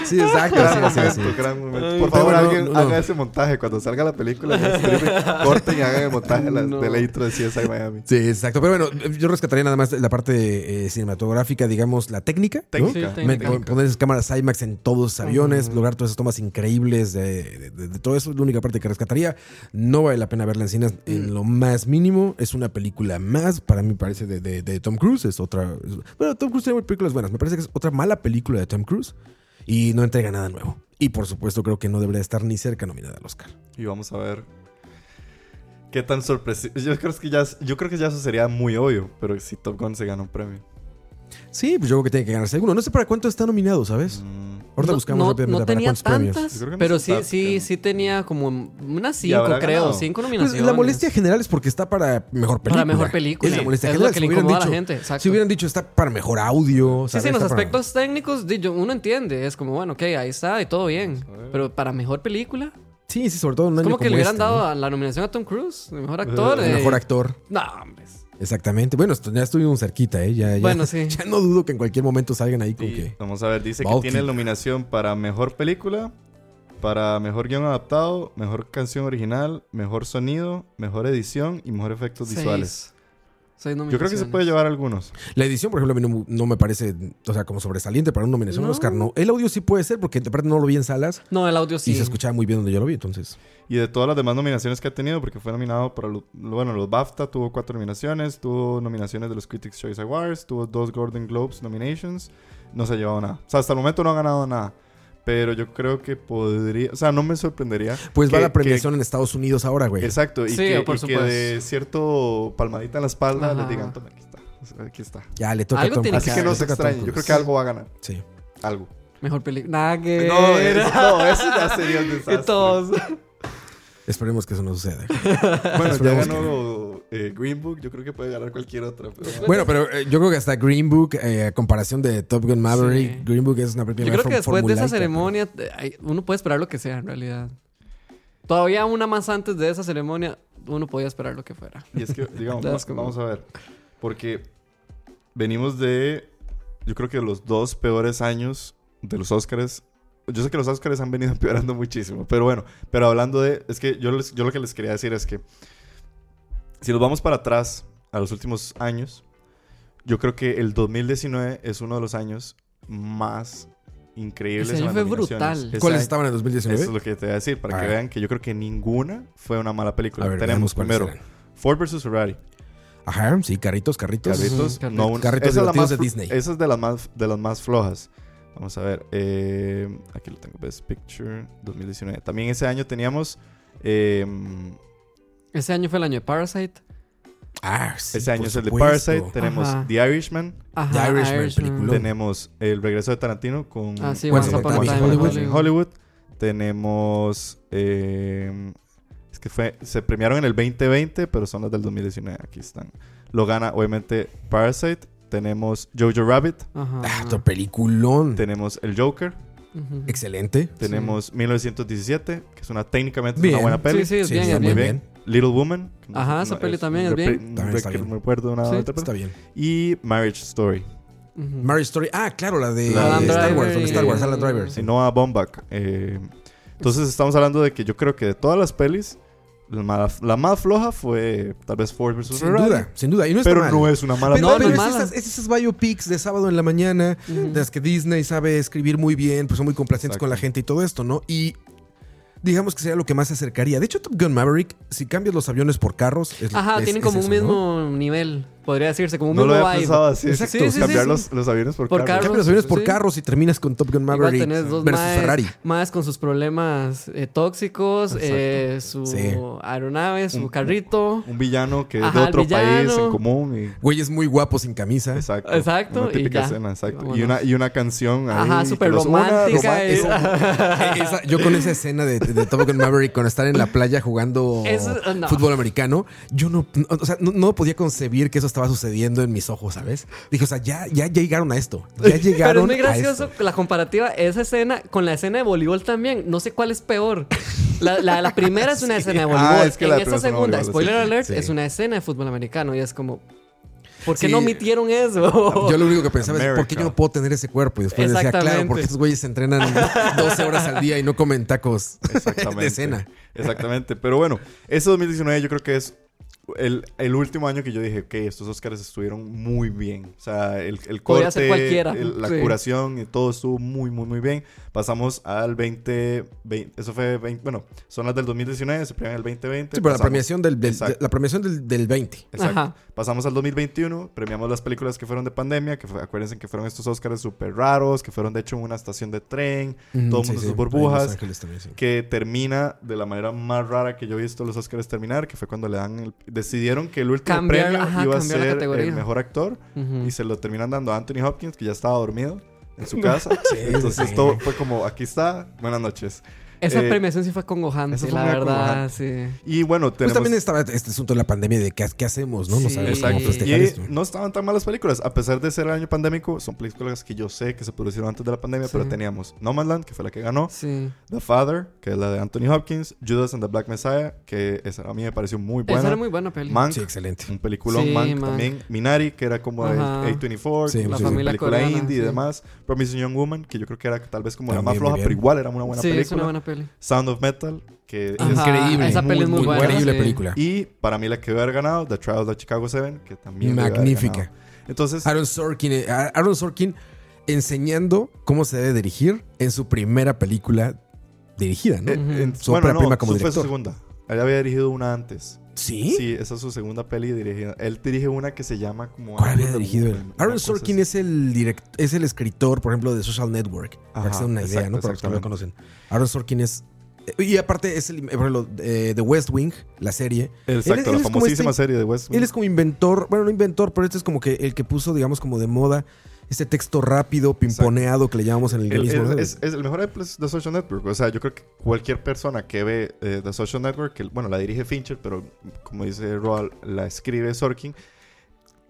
Sí, exacto. Gran sí, sí, sí. momento, gran momento. Ay, Por favor, alguien no, no. haga ese montaje. Cuando salga la película, [laughs] corten y hagan el montaje de la, No. de la intro de CSI Miami. Sí, exacto. Pero bueno, yo rescataría nada más la parte eh, cinematográfica, digamos, la técnica. ¿no? Técnica. Técnica. Poner esas cámaras IMAX en todos los aviones, lograr todas esas tomas increíbles de, de- de- de todo eso. Es la única parte que rescataría. No vale la pena verla en cines en lo más mínimo. Es una película más, para mí parece, de, de- de Tom Cruise. Es otra. es- bueno, Tom Cruise tiene películas buenas. Me parece que es otra mala película de Tom Cruise y no entrega nada nuevo. Y por supuesto, creo que no debería estar ni cerca nominada al Oscar. Y vamos a ver qué tan sorpresivo. Yo que yo creo que ya eso sería muy obvio. Pero si Top Gun se gana un premio. Sí, pues yo creo que tiene que ganarse alguno. No sé para cuánto está nominado, ¿sabes? Mm, Ahorita no, buscamos no, rápidamente no para tenía cuántos premios. tantas, Yo creo que no pero sí, sí, sí tenía como unas cinco, creo, ganado? cinco Pues nominaciones. la molestia general es porque está para mejor película. Para mejor película. Es la molestia Es general. lo que Si le hubieran incomoda a la dicho- gente, exacto. Si hubieran dicho está para mejor audio. Sí, ¿sabes? sí, en los Está para- aspectos técnicos uno entiende, es como, bueno, ok, ahí está y todo bien. Pero para mejor película, Sí, sí, sobre todo en un es año como que le hubieran este, dado la nominación a Tom Cruise, de mejor actor. El eh, mejor actor. No, hombre. Exactamente. Bueno, esto- ya estuvimos cerquita, ¿eh? Ya, ya, Bueno, [laughs] sí. Ya no dudo que en cualquier momento salgan ahí con que. Vamos a ver, dice que tiene nominación para mejor película, para mejor guion adaptado, mejor canción original, mejor sonido, mejor edición y mejor efectos Seis. visuales. Yo creo que se puede llevar algunos. La edición, por ejemplo, a mí no, no me parece, o sea, como sobresaliente para una nominación No. Oscar, no. El audio sí puede ser, porque de parte no lo vi en salas No, el audio sí. y se escuchaba muy bien donde yo lo vi, entonces. Y de todas las demás nominaciones que ha tenido, porque fue nominado para lo- bueno, los BAFTA, tuvo cuatro nominaciones, tuvo nominaciones de los Critics' Choice Awards, tuvo dos Golden Globes nominations, no se ha llevado nada. O sea, hasta el momento no ha ganado nada. Pero yo creo que podría, o sea, no me sorprendería. Pues va que- la premiación en Estados Unidos ahora, güey. que- exacto, y, Sí, que, por y que de cierto palmadita en la espalda Ajá. les digan, toma, aquí está. Aquí está. Ya le toca Algo a Tom. Así que no Le se extrañe. Yo creo que algo va a ganar. Sí. Algo. Mejor película. Nada que No, eso, [laughs] no, eso ya sería un [laughs] Y desastre. todos. Esperemos que eso no suceda. [laughs] Bueno, ya que ganó eh, Green Book. Yo creo que puede ganar cualquier otra. pero- Bueno, pero eh, yo creo que hasta Green Book, eh, a comparación de Top Gun Maverick, Sí. Green Book es una película Yo creo que después de esa ceremonia, hay- uno puede esperar lo que sea, en realidad. Todavía una más antes de esa ceremonia, uno podía esperar lo que fuera. Y es que, [laughs] digamos, va- como- vamos a ver. Porque venimos de, yo creo que los dos peores años de los Oscars. Yo sé que los Oscars han venido [laughs] empeorando muchísimo, pero bueno, pero hablando de, es que yo, les- yo lo que les quería decir es que si nos vamos para atrás a los últimos años, yo creo que el 2019 es uno de los años más increíbles. Ese año fue brutal. Ese ¿Cuáles año- estaban en 2019? Eso es lo que te voy a decir, para A que ver. vean que yo creo que ninguna fue una mala película. Ver, Tenemos primero eran. Ford vs. Ferrari. Ajá, sí, carritos, carritos. Carritos, Ujú, no un- Carritos esa es la más de Disney. Esa es de las más, de las más flojas. Vamos a ver. eh, aquí lo tengo. Best Picture 2019. También ese año teníamos. eh, Ese año fue el año de Parasite. Ah, sí, ese año es el de. Parasite. Tenemos Ajá. The Irishman. Ajá, The Irishman. Tenemos el regreso de Tarantino con Ah, sí, Once Upon a Time in in en Hollywood. Hollywood. Tenemos. eh, es que fue. Se premiaron en el 2020, pero son las del 2019. Aquí están. Lo gana, obviamente, Parasite. Tenemos Jojo Rabbit. Ajá. Ah, otro peliculón. Tenemos El Joker. Excelente. Tenemos 1917, que es una técnicamente Bien. una buena peli. Sí, sí, es Sí, bien, es muy bien. bien. Little Woman. Ajá, esa peli también es bien. un También está bien. no me acuerdo de una Sí. otra, Está bien. Y Marriage Story. Marriage Story. Ah, claro, la de, La de de Star Wars, y- Star Wars, Alan Driver. Si no a Bombach. Eh, entonces estamos hablando de que yo creo que de todas las pelis, la más, la más floja fue tal vez Ford vs. Sin Ferrari. duda, sin duda. Y no está Pero mal. no es una mala Pero, No, pero no es, mala. esas, es esas biopics de sábado en la mañana, de las que Disney sabe escribir muy bien, pues son muy complacientes Exacto. con la gente y todo esto, ¿no? Y digamos que sería lo que más se acercaría. De hecho, Top Gun Maverick, si cambias los aviones por carros, es, Ajá, es- tienen es como eso, un ¿no? mismo nivel, podría decirse, como un No lo mismo había vibe. pensado así. Exacto, Sí, sí, cambiar sí, los, sí. los aviones por, Por carros. carros. Cambias los aviones por Sí. carros y terminas con Top Gun Igual Maverick tenés dos versus maes, Ferrari. maes con sus problemas eh, tóxicos, eh, su Sí. aeronave, su Un- carrito. Un villano que es de otro país en común. Y, Güey, es muy guapo sin camisa. exacto. Exacto, Una y típica ya. escena, exacto. Y una, y una canción ahí. Ajá, súper romántica. y- [laughs] esa- yo con esa escena de, de Top Gun Maverick con estar en la playa jugando Eso, no. fútbol americano, yo no, no- o sea, no, no podía concebir que eso estaba sucediendo en mis ojos, ¿sabes? Dije, o sea, ya, ya, ya llegaron a esto. Ya [laughs] Pero llegaron es muy gracioso la comparativa, esa escena con la escena de voleibol también. No sé cuál es peor. La, la- la primera es una [laughs] escena de voleibol. Ah, es que la en esta segunda, voleibol, spoiler sí. alert, Sí. es una escena de fútbol americano. Y es como, ¿Por qué Sí. no omitieron eso? [laughs] Yo lo único que pensaba es, ¿por qué yo no puedo tener ese cuerpo? Y después decía, claro, porque estos güeyes se entrenan 12 horas al día y no comen tacos Exactamente. de cena. Exactamente. Pero bueno, ese 2019 yo creo que es el, el último año que yo dije, ok, estos Oscars estuvieron muy bien. O sea, el, el corte, el- la Sí. curación y todo estuvo muy, muy, muy bien. Pasamos al 20, 20 eso fue 20, bueno, son las del 2019, se premian el 2020. Sí, pero la pasamos- premiación del, del- la premiación del, del 20. Exacto. Ajá. Pasamos al 2021, premiamos las películas que fueron de pandemia, que fue- acuérdense que fueron estos Oscars súper raros, que fueron de hecho en una estación de tren, todo el mundo Sí, sus burbujas, también, sí. que termina de la manera más rara que yo he visto los Oscars terminar, que fue cuando le dan el- decidieron que el último Cambiar- premio ajá, iba a ser el mejor actor Ujú. y se lo terminan dando a Anthony Hopkins, que ya estaba dormido en su [laughs] casa. Sí, Entonces sí. todo fue como, aquí está, buenas noches. Esa Eh, premiación sí fue esa congojante, fue la verdad, sí. Y bueno, Pues tenemos... también estaba este asunto de la pandemia de qué, qué hacemos, ¿no? No Sí. sabemos cómo festejar Y esto. no estaban tan malas películas. A pesar de ser el año pandémico, son películas que yo sé que se produjeron antes de la pandemia, Sí. pero teníamos Nomadland, que fue la que ganó, Sí. The Father, que es la de Anthony Hopkins, Judas and the Black Messiah, que esa a mí me pareció muy Esa buena. era muy buena peli. Mank, Sí, excelente. un peliculón, Sí, Mank, Mank. también. Minari, que era como el Ajá. A24, Sí, La familia película coreana, indie y demás. Promising Young Woman, que yo creo que era tal vez como la más floja, pero igual era una buena sí, es película. una buena peli. Sound of Metal, que Ajá, es Increíble. Esa peli es muy, buena. Increíble sí. película. Y para mí la que debe haber ganado, The Trial of Chicago 7, que también debe haber Magnífica. Entonces, Aaron Sorkin, eh, Aaron Sorkin enseñando cómo se debe dirigir en su primera película dirigida, ¿no? eh, en- Su bueno, no, prima como su- fue su director. segunda. Él había dirigido una antes. ¿Sí? Sí, esa es su segunda peli dirigida. Él dirige una que se llama como... ¿Cuál había dirigido él? Aaron Sorkin es el direct, es el escritor, por ejemplo, de Social Network. para que una idea, ¿no? Para los que no lo conocen. Aaron Sorkin es. eh, Y aparte es el, por ejemplo, eh, The West Wing, la serie. Exacto, Él- él la famosísima este- serie de West Él es como inventor, bueno, no inventor, pero este es como que el que puso, digamos, como de moda este texto rápido, pimponeado que le llamamos en el ¿no? es, es el mejor ejemplo es The Social Network. O sea, yo creo que cualquier persona que ve eh, The Social Network, que, bueno, la dirige Fincher, pero como dice Roald, la escribe Sorkin.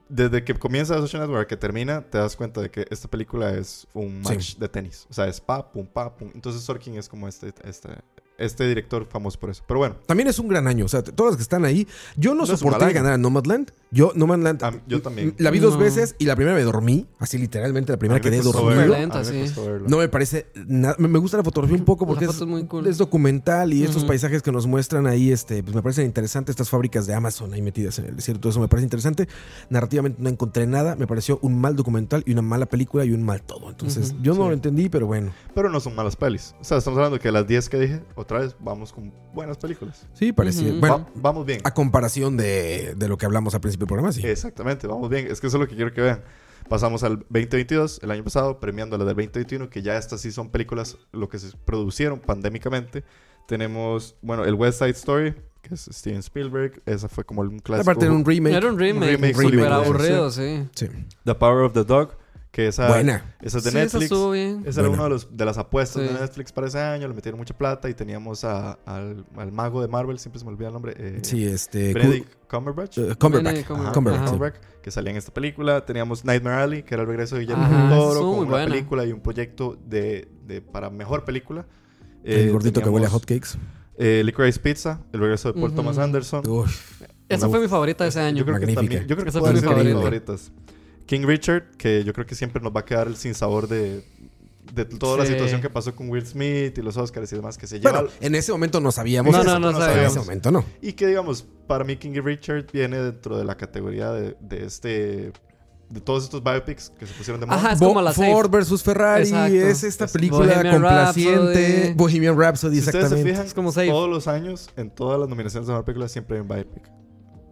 Desde que comienza The Social Network a que termina, te das cuenta de que esta película es un Sí. match de tenis. O sea, es pa, pum, pa, pum. Entonces Sorkin es como este, este, este director famoso por eso. Pero bueno, También es un gran año. O sea, todas las que están ahí. Yo no, No soporté año. ganara Nomadland. Yo, Nomadland. A mí- yo también. La vi dos No. veces y la primera me dormí. Así literalmente, la primera quedé dormido. Lenta, sí. No me parece nada. Me me gusta la fotografía un poco porque La es, foto es muy cool. es documental y estos paisajes que nos muestran ahí, este, pues me parecen interesantes. Estas fábricas de Amazon ahí metidas en el desierto, eso me parece interesante. Narrativamente no encontré nada. Me pareció un mal documental y una mala película y un mal todo. Entonces, yo no sí. lo entendí, pero bueno. Pero no son malas pelis. O sea, estamos hablando que las 10 que dije, otra vez, vamos con buenas películas. Sí, parecía. Bueno, Va- vamos bien. a comparación de, de lo que hablamos al principio del programa, sí. Exactamente, vamos bien. Es que eso es lo que quiero que vean. Pasamos al 2022, el año pasado, premiando la del 2021, que ya estas sí son películas, lo que se produjeron pandémicamente. Tenemos, bueno, el West Side Story, que es Steven Spielberg. Esa fue como un clásico. Aparte de un remake. Era un remake, remake súper hollywoodense, aburrido, sí. Sí. The Power of the Dog, que esa, Buena. esa es de Sí, esa Netflix. estuvo bien. Esa era una de, los- de las apuestas Sí. de Netflix para ese año. Le metieron mucha plata y teníamos a- al, al mago de Marvel, siempre se me olvida el nombre. eh, Sí, este. Benedict Cumberbatch. Cu- eh, Cumberbatch. Cumberbatch, sí. Cumberbatch, que salía en esta película. Teníamos Nightmare Alley, que era el regreso de Guillermo del Toro, con una buena. película y un proyecto de, de- para mejor película. El Eh, gordito que huele a hotcakes. eh, Licorice Pizza, el regreso de Paul Ujú. Thomas Anderson. Uf. Esa fue mi favorita de ese año. Yo creo que Magnífica. también, yo creo que Esa fue mi favorita. favoritas. King Richard, que yo creo que siempre nos va a quedar el sinsabor de, de toda la Sí. situación que pasó con Will Smith y los Oscars y demás que se lleva. Bueno, en ese momento no sabíamos. No, eso. no, no En sabíamos. ese momento no. Y que digamos, para mí King Richard viene dentro de la categoría de, de este de todos estos biopics que se pusieron de moda. Ajá, es como la safe. Ford versus Ferrari Exacto. es esta Es película Bohemian complaciente. Rhapsody. Bohemian Rhapsody, Si ustedes se exactamente. fijan, Es como safe. todos los años, en todas las nominaciones de mejor película, siempre hay un biopic.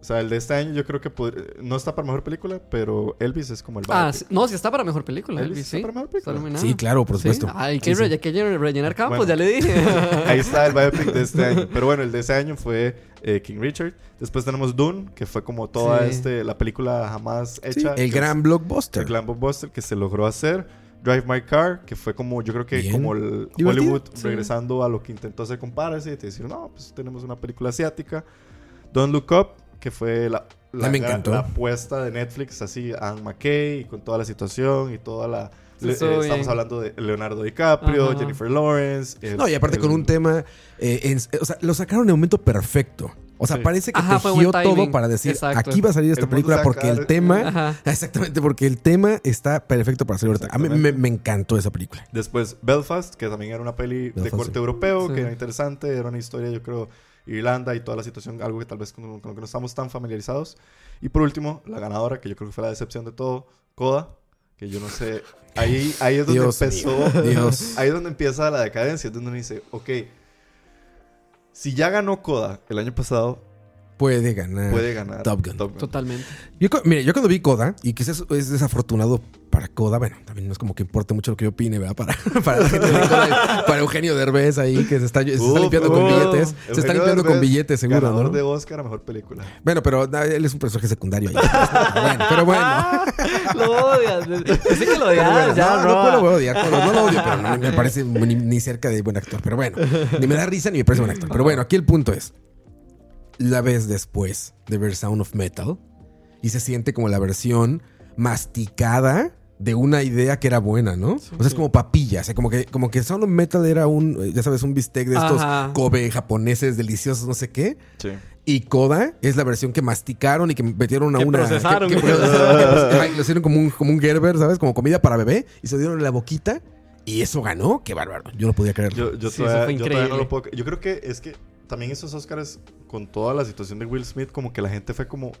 O sea, el de este año yo creo que pod- no está para mejor película, pero Elvis es como el. Ah, sí. no, si está para mejor película. Elvis Elvis, está sí. para mejor película. Está. Sí, claro, por Sí. supuesto. Hay Sí, que sí. re- hay que rellenar campos, Bueno. ya le dije. [laughs] Ahí está el biopic de este año. [laughs] Pero bueno, el de ese año fue eh, King Richard. Después tenemos Dune, que fue como toda Sí. este, la película jamás Sí, hecha. el gran es- blockbuster. El gran blockbuster que se logró hacer. Drive My Car, que fue como, yo creo que Bien. como el. Hollywood Sí. regresando a lo que intentó hacer con Parasite y decir, no, pues tenemos una película asiática. Don't Look Up, que fue la, la, me gran- encantó. la apuesta de Netflix, así, Anne McKay, y con toda la situación y toda la... Le- eh, estamos hablando de Leonardo DiCaprio, Ajá. Jennifer Lawrence. el- No, y aparte el- con un tema. eh, en- o sea, lo sacaron en el momento perfecto. O sea, Sí. parece que Ajá, tejió todo para decir, Exacto. aquí va a salir esta El película porque el tema... Ajá. [laughs] Exactamente, porque el tema está perfecto para salir ahorita. A mí me, encantó esa película. Después Belfast, que también era una peli de corte sí. europeo, Sí. que era interesante, era una historia, yo creo, Irlanda y toda la situación, algo que tal vez con, con lo que no estamos tan familiarizados. Y por último, la ganadora, que yo creo que fue la decepción de todo, Coda, que yo no sé, ahí, ahí es donde Dios empezó, Dios. [laughs] ahí es donde empieza la decadencia, es donde uno dice, ok, si ya ganó Coda el año pasado, Puede ganar. puede ganar Top Gun. Totalmente. Yo, mire, yo cuando vi Coda, y que es, es desafortunado para Coda, bueno, también no es como que importe mucho lo que yo opine, ¿verdad? Para, [laughs] para la gente de Coda, para Eugenio Derbez ahí, que se está, se está Uf, limpiando con billetes. Se está limpiando con billetes, seguro, ganador ¿no? de Oscar a Mejor Película. Bueno, pero na, él es un personaje secundario ahí. bueno, pero bueno. [laughs] lo odias. Pensé que lo odias, bueno, ya, no, no, no lo voy a odiar, no, no lo odio, pero no me parece ni, ni cerca de buen actor. Pero bueno, ni me da risa ni me parece buen actor. Pero bueno, aquí el punto es: la ves después de ver Sound of Metal y se siente como la versión masticada de una idea que era buena, ¿no? o sea, es como papilla, o sea, como que, como que Sound of Metal era un, eh, ya sabes, un bistec de estos Ajá. Kobe japoneses deliciosos, no sé qué. Sí. Y Coda es la versión que masticaron y que metieron a Que una. procesaron. Que, que procesaron, que procesaron. Ay, lo hicieron como un, como un Gerber, ¿sabes? Como comida para bebé. Y se dieron en la boquita. Y eso ganó. Qué bárbaro. Yo no podía creerlo. Yo, yo, Sí, eso todavía, fue yo todavía no increíble. lo puedo... Yo creo que es que también esos Oscars, con toda la situación de Will Smith, como que la gente fue como...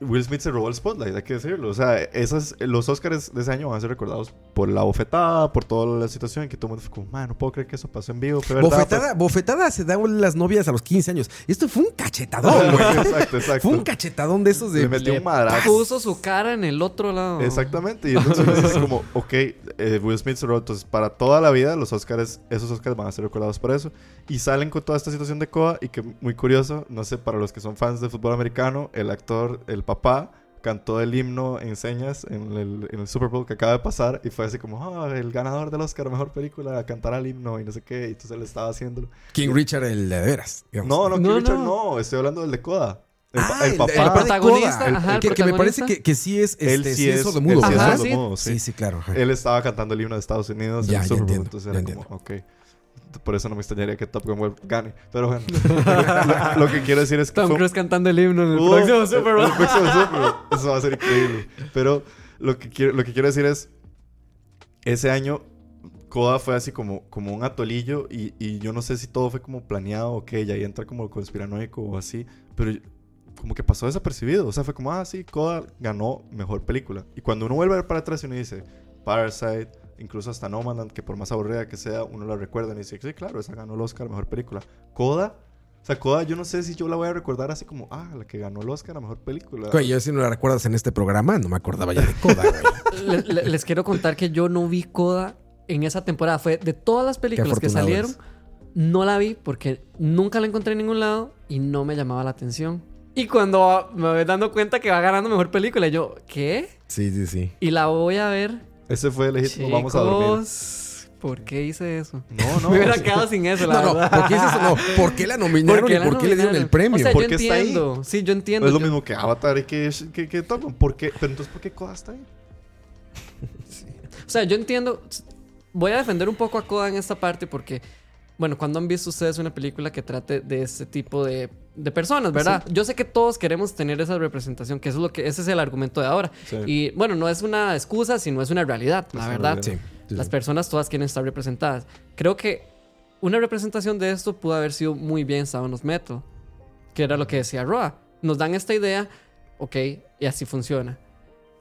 Will Smith se robó el spotlight, hay que decirlo. O sea, esas, los Oscars de ese año van a ser recordados por la bofetada, por toda la situación que todo el mundo fue como, man, no puedo creer que eso pasó en vivo. Fue verdad, bofetada, bofetada se dan las novias a los 15 años. Esto fue un cachetadón, pues". güey. [laughs] exacto, exacto. Fue un cachetadón de esos de. Le metió un madrazo. Puso su cara en el otro lado. Exactamente, y entonces es [laughs] como, ok, eh, Will Smith se robó, entonces para toda la vida los Oscars, esos Oscars van a ser recordados por eso. Y salen con toda esta situación de Coa y que muy curioso, no sé, para los que son fans de fútbol americano, el actor, el papá, cantó el himno en señas en el, en el Super Bowl que acaba de pasar y fue así como, ah, el ganador del Oscar, mejor película, cantará el himno y no sé qué, y entonces él estaba haciéndolo. King Richard, el de veras. digamos. No, no, No, King Richard, no. no, estoy hablando del de Coda. El, Ah, pa- el el, papá. el protagonista, el- ajá, el que, que me parece protagonista. que, que sí es. él Este, sí es, él sí es Ajá, ¿verdad? sí. Sí, sí, claro. ajá. Él estaba cantando el himno de Estados Unidos Ya, en ya el Super Bowl, entiendo, entonces ya era como, ok. Por eso no me extrañaría que Top Gun gane. Pero bueno, [laughs] lo, lo que quiero decir es que Tom fue- Cruise cantando el himno en el Uh, próximo Super Bowl. el próximo Super Bowl. Eso va a ser increíble. Pero lo que quiero, lo que quiero decir es, ese año Coda fue así como, como un atolillo y, y yo no sé si todo fue como planeado o qué, y ahí entra como conspiranoico o así, pero como que pasó desapercibido. O sea, fue como, ah, sí, Coda ganó mejor película. Y cuando uno vuelve a ver para atrás y uno dice, Parasite, incluso hasta Nomadland, que por más aburrida que sea, uno la recuerda y dice, sí, claro, esa ganó el Oscar a mejor película. Coda, o sea, Coda, yo no sé si yo la voy a recordar así como, ah, la que ganó el Oscar a mejor película. Güey, yo si no la recuerdas en este programa, no me acordaba ya de Coda, güey. [laughs] Le- le- les quiero contar que yo no vi Coda en esa temporada. Fue de todas las películas que salieron, no la vi porque nunca la encontré en ningún lado y no me llamaba la atención. Y cuando me voy dando cuenta que va ganando mejor película, yo, ¿qué? Sí, sí, sí. Y la voy a ver. Ese fue legítimo, vamos a dormir. ¿por qué hice eso? No, no. [laughs] me hubiera sí. quedado sin eso, la No, no, verdad. ¿por qué es eso? No, ¿por qué la [laughs] nominaron qué y la por qué le dieron el premio? O sea, ¿Por yo qué está ahí? Sí, yo entiendo. No es lo yo- mismo que Avatar y que, que, que Top. ¿Por qué? Pero entonces, ¿por qué Coda está ahí? [laughs] O sea, yo entiendo. Voy a defender un poco a Coda en esta parte porque, bueno, cuando han visto ustedes una película que trate de este tipo de, de personas, ¿verdad? Yo sé que todos queremos tener esa representación, que eso es lo que ese es el argumento de ahora. Sí. Y bueno, no es una excusa, sino es una realidad, la una verdad. realidad. Sí, sí, Las sí. personas todas quieren estar representadas. Creo que una representación de esto pudo haber sido muy bien of Metal, que era lo que decía Roa. Nos dan esta idea, ok, y así funciona.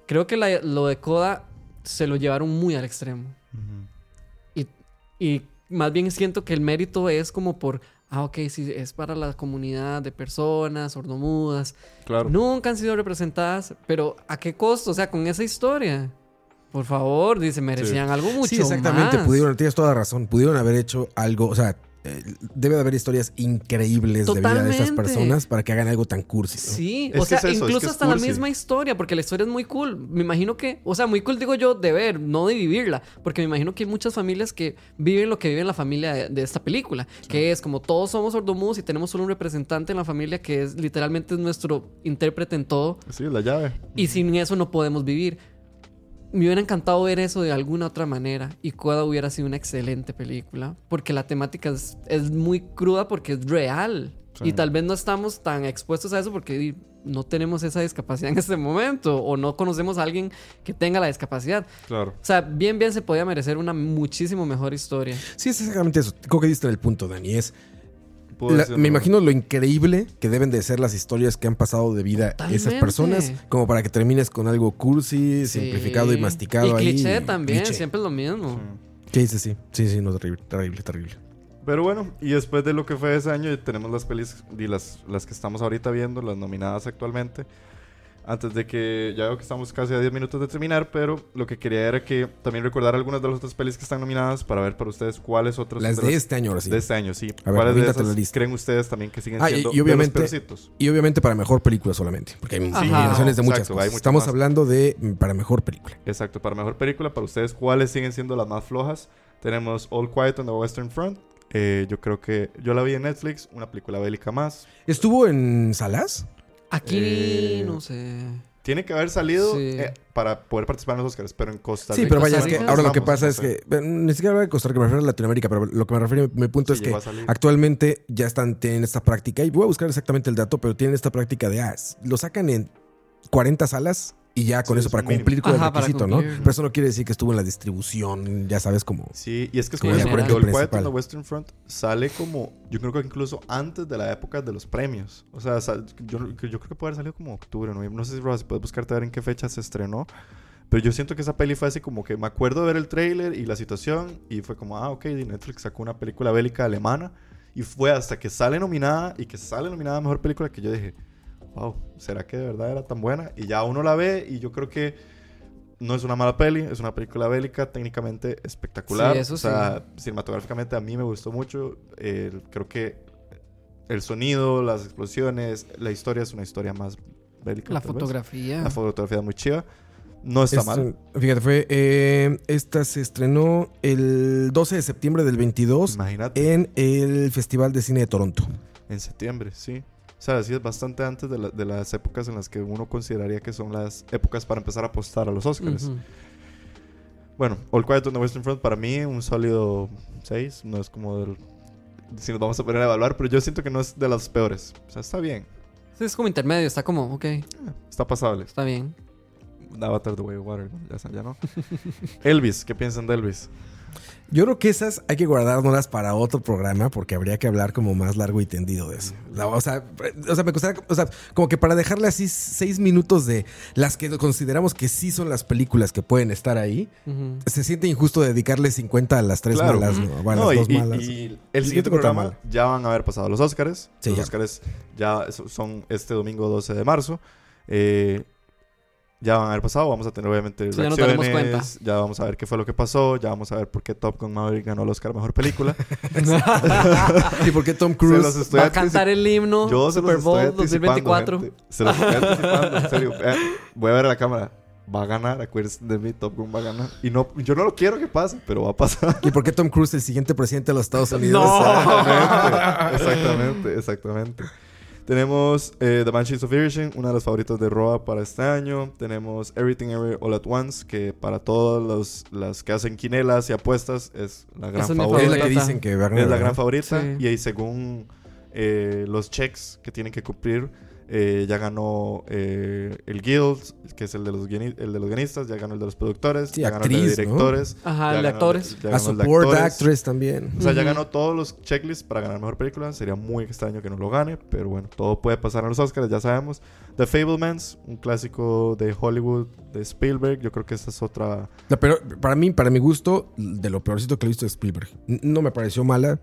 Creo que la- lo de Coda se lo llevaron muy al extremo. Y, y más bien siento que el mérito es como por, ah, ok, sí, es para la comunidad de personas sordomudas. Claro. Nunca han sido representadas, pero ¿a qué costo? O sea, con esa historia. Por favor, dice, merecían algo mucho Sí, exactamente. más. Pudieron, tienes toda la razón. Pudieron haber hecho algo, o sea, eh, debe de haber historias increíbles de vida de estas personas para que hagan algo tan cursi. ¿no? Sí, Es o sea, es eso, es incluso que es hasta la misma historia, porque la historia es muy cool. Me imagino que, o sea, muy cool digo yo de ver, no de vivirla, porque me imagino que hay muchas familias que viven lo que vive la familia de, de esta película, que es como todos somos sordomudos y tenemos solo un representante en la familia que es literalmente es nuestro intérprete en todo, Sí, la llave. y sin eso no podemos vivir. Me hubiera encantado ver eso de alguna otra manera y Coda hubiera sido una excelente película porque la temática es, es muy cruda porque es real. Y tal vez no estamos tan expuestos a eso porque no tenemos esa discapacidad en este momento o no conocemos a alguien que tenga la discapacidad. Claro. O sea, bien, bien se podía merecer una muchísimo mejor historia. Sí, es exactamente eso. Creo que diste en el punto, Dani. Es, Puedo la- decirlo. me imagino lo increíble que deben de ser las historias que han pasado de vida esas personas, como para que termines con algo cursi, Sí. simplificado y masticado Y ahí. cliché también, Cliché. siempre es lo mismo. Sí, sí, sí. Sí, sí, no, terrible, terrible, terrible. Pero bueno, y después de lo que fue ese año, tenemos las pelis y las, las que estamos ahorita viendo, las nominadas actualmente. Antes de que ya veo que estamos casi a 10 minutos de terminar, pero lo que quería era que también recordar algunas de las otras pelis que están nominadas para ver para ustedes cuáles otras Las de este año, ahora sí. de este año, sí. A ver, ¿Cuáles de esas la lista. creen ustedes también que siguen Ah, y- siendo y obviamente- de los peorcitos? Y obviamente para mejor película solamente, porque hay Ajá. nominaciones de muchas Exacto, cosas. Estamos más. hablando de para mejor película. Exacto, para mejor película, para ustedes, ¿cuáles siguen siendo las más flojas? Tenemos All Quiet on the Western Front. Eh, yo creo que yo la vi en Netflix, una película bélica más. ¿Estuvo en salas? Aquí, Eh, no sé. Tiene que haber salido Sí. eh, para poder participar en los Oscars, pero en Costa Sí, Rica. pero vaya, es que ahora lo que pasa no es que, ni siquiera hablo de Costa Rica, me refiero a Latinoamérica, pero lo que me refiero, mi punto Sí, es que actualmente ya están, tienen esta práctica, y voy a buscar exactamente el dato, pero tienen esta práctica de, ah, lo sacan en 40 salas y ya con Sí, eso es para mínimo. cumplir con el Ajá, requisito, ¿no? Pero eso no quiere decir que estuvo en la distribución, ya sabes, como... Sí, y es que es Como el eso, porque elenco All Quiet on the Western Front sale como, yo creo que incluso antes de la época de los premios. O sea, yo, yo creo que puede haber salido como octubre, ¿no? No sé si, Rob, si puedes buscarte a ver en qué fecha se estrenó. Pero yo siento que esa peli fue así como que me acuerdo de ver el tráiler y la situación y fue como, ah, ok, Netflix sacó una película bélica alemana y fue hasta que sale nominada y que sale nominada a Mejor Película que yo dije, wow, ¿será que de verdad era tan buena? Y ya uno la ve y yo creo que no es una mala peli, es una película bélica técnicamente espectacular. Sí, eso o sea, cinematográficamente a mí me gustó mucho. El- creo que el sonido, las explosiones, la historia es una historia más bélica. La vez. fotografía. La fotografía es muy chiva. No está Es- mal. Fíjate, fue... eh, esta se estrenó el 12 de septiembre del 22 Imagínate, en el Festival de Cine de Toronto. en septiembre, sí. O sea, sí es bastante antes de, la- de las épocas en las que uno consideraría que son las épocas para empezar a apostar a los Oscars. Bueno, All Quiet on the Western Front para mí un sólido 6. No es como del... Si nos vamos a poner a evaluar, pero yo siento que no es de las peores. O sea, está bien. Sí, es como intermedio, está como, ok, Está pasable. está bien. Avatar The Way of Water, ya, ya no. [laughs] Elvis, ¿qué piensan de Elvis? Yo creo que esas hay que guardárnoslas para otro programa porque habría que hablar como más largo y tendido de eso. La- o, sea, o sea, me gustaría, o sea, como que para dejarle así seis minutos de las que consideramos que sí son las películas que pueden estar ahí, se siente injusto dedicarle 50 a las tres Claro. malas, ¿no? Bueno, No, las y, dos y- malas. y el siguiente programa ya van a haber pasado los Oscars. Sí, los ya. Oscars ya so- son este domingo 12 de marzo. Eh, ya van a haber pasado. Vamos a tener obviamente Sí, ya reacciones. Ya vamos a ver qué fue lo que pasó. Ya vamos a ver por qué Top Gun Maverick ganó el Oscar a Mejor Película. [laughs] ¿Y por qué Tom se Cruise? los estoy Va a cantar el himno Yo se Super los Bowl estoy anticipando, 2024. gente. Se los estoy anticipando, en serio. Eh, voy a ver a la cámara. Va a ganar, acuérdense de mí, Top Gun va a ganar. Y no, yo no lo quiero que pase, pero va a pasar. ¿Y por qué Tom Cruise, el siguiente presidente de los Estados Unidos? [laughs] [laughs] Exactamente, exactamente, exactamente. Tenemos eh, The Banshees of Inisherin, una de las favoritas de Roa para este año. Tenemos Everything Everywhere All at Once, que para todos los las que hacen quinelas y apuestas es la gran Esa es favorita. la que favorita. dicen que Es la ¿verdad? gran favorita. Sí. Y ahí según eh, los checks que tienen que cumplir, eh, ya ganó eh, el Guild, que es el de, los el de los guionistas, ya ganó el de los productores, Sí, ya ganó el actriz, de ¿no? directores. Ajá, ya el de ganó actores. ya A ganó el de Support actores. Actress también. O sea, ya Ujú. ganó todos los checklists para ganar mejor película. Sería muy extraño que no lo gane, pero bueno, todo puede pasar en los Oscars, ya sabemos. The Fablemans, un clásico de Hollywood de Spielberg. Yo creo que esta es otra. La peor- para mí, para mi gusto, de lo peorcito que he visto de Spielberg. No me pareció mala.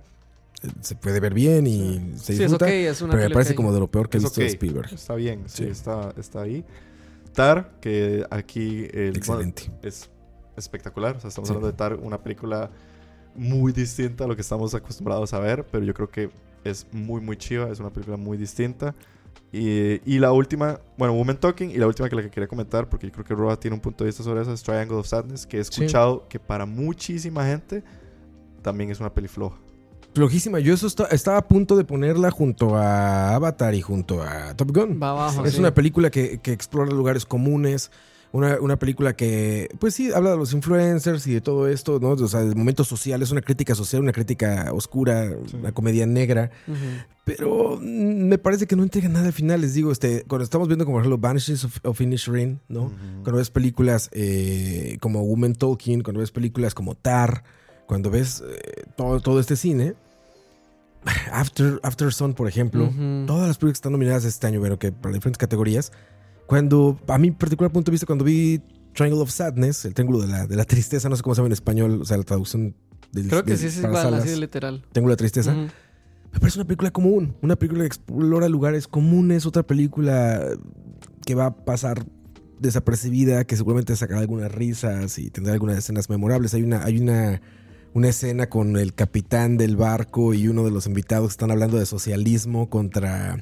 Se puede ver bien y se Sí, es disfruta. ok, es una pero me parece como de lo peor que he Es visto ok. de Spielberg. Está bien, sí, Sí. Está, está ahí. Tar, que aquí el, Excelente. es espectacular. O sea, estamos Sí. hablando de Tar, una película muy distinta a lo que estamos acostumbrados a ver, pero yo creo que es muy, muy chiva. Es una película muy distinta. Y, y la última, bueno, Woman Talking, y la última que la que quería comentar, porque yo creo que Roa tiene un punto de vista sobre eso, es Triangle of Sadness, que he Sí. escuchado que para muchísima gente también es una peli floja. Flojísima. Yo eso está- estaba a punto de ponerla junto a Avatar y junto a Top Gun. Va abajo. es sí. una película que, que explora lugares comunes. Una, una película que, pues sí, habla de los influencers y de todo esto, ¿no? O sea, de momentos sociales, una crítica social, una crítica oscura, una comedia negra. Pero mm, me parece que no entrega nada al final. Les digo, este, cuando estamos viendo como por ejemplo Banshees of, of Inisherin, ¿no? Cuando ves películas eh, como Woman Talking, cuando ves películas como Tar, cuando ves eh, todo, todo este cine. [sighs] After, After Sun, por ejemplo, Ujú. todas las películas que están nominadas este año, pero que para diferentes categorías. Cuando, a mi particular punto de vista, cuando vi Triangle of Sadness, el triángulo de la, de la tristeza, no sé cómo se llama en español, o sea, la traducción del Creo que del- sí salas, así de literal. Triángulo de la tristeza. Ujú. Me parece una película común, una película que explora lugares comunes, otra película que va a pasar desapercibida, que seguramente sacará algunas risas y tendrá algunas escenas memorables. Hay una, hay una, una escena con el capitán del barco y uno de los invitados que están hablando de socialismo contra,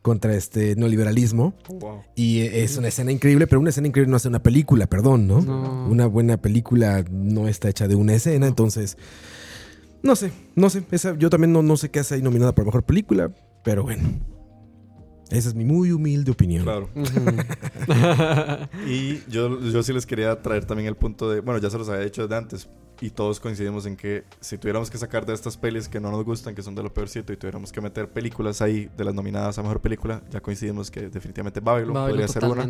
contra este neoliberalismo. Wow. Y es una escena increíble, pero una escena increíble no hace una película, perdón, ¿no? No. Una buena película no está hecha de una escena, entonces... No sé, no sé. Esa, yo también no, no sé qué hace ahí nominada por mejor película, pero bueno. Esa es mi muy humilde opinión. Claro. [laughs] Y yo, yo sí les quería traer también el punto de, bueno, ya se los había dicho desde antes, y todos coincidimos en que si tuviéramos que sacar de estas pelis que no nos gustan, que son de lo peorcito, y tuviéramos que meter películas ahí de las nominadas a mejor película, ya coincidimos que definitivamente Babylon, Babylon, podría ser una.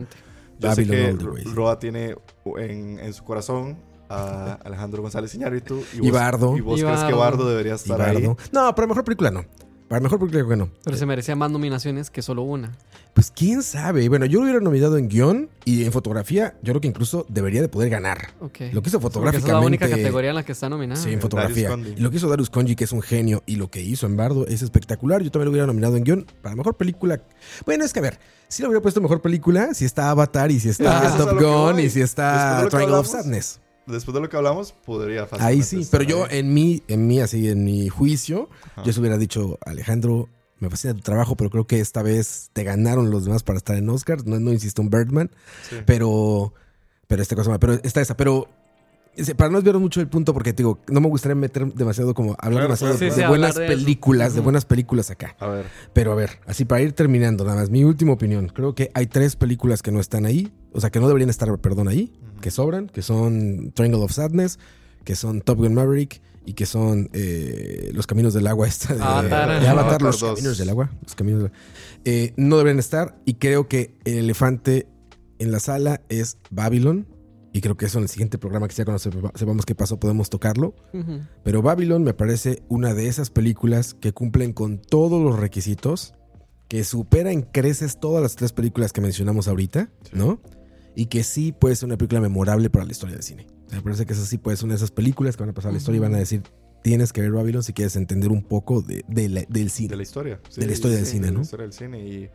Yo Babylon sé que. Roa tiene en, en su corazón a [laughs] Alejandro González Iñárritu y, Y Bardo. y vos Y crees que Bardo. Debería estar ahí. Bardo. No, para mejor película no. Para mejor película no. Pero se merecía más nominaciones que solo una. Pues quién sabe. Bueno, yo lo hubiera nominado en guion y en fotografía. Yo creo que incluso debería de poder ganar. Ok. Lo que hizo fotográficamente. esa es la única categoría en la que está nominada. Sí, en fotografía. Y lo que hizo Darius Conji, que es un genio, y lo que hizo en Bardo es espectacular. Yo también lo hubiera nominado en guion para mejor película. Bueno, es que a ver, si lo hubiera puesto mejor película, si está Avatar y si está [laughs] es Top Gun y si está Triangle of Sadness. Después de lo que hablamos, podría fácilmente Ahí sí, estar pero yo en mi, en mí, así, en mi juicio, Ajá. yo se hubiera dicho, Alejandro, me fascina tu trabajo, pero creo que esta vez te ganaron los demás para estar en Oscar. No, no insisto en Birdman, Sí. pero, pero esta cosa, pero está esa, pero para no desviar mucho el punto, porque digo, no me gustaría meter demasiado como hablar Claro, demasiado de, buenas eso. películas, de buenas películas acá. A ver, Pero a ver, así para ir terminando, nada más, mi última opinión. Creo que hay tres películas que no están ahí, o sea, que no deberían estar, perdón, ahí, que sobran, que son Triangle of Sadness, que son Top Gun Maverick y que son eh, Los Caminos del Agua. Esta de, Avatar. de Avatar, Avatar Los 2. Caminos del Agua. Los Caminos del- Eh, no deberían estar y creo que el elefante en la sala es Babylon. Y creo que eso en el siguiente programa que ya cuando sepa- sepamos qué pasó podemos tocarlo. Pero Babylon me parece una de esas películas que cumplen con todos los requisitos, que supera en creces todas las tres películas que mencionamos ahorita, Sí. ¿no? Y que sí puede ser una película memorable para la historia del cine. Me parece que esa sí puede ser una de esas películas que van a pasar a la historia y van a decir, tienes que ver Babylon si quieres entender un poco de, de la- del de cine. la historia. De la historia del cine, de ¿no? la historia del cine y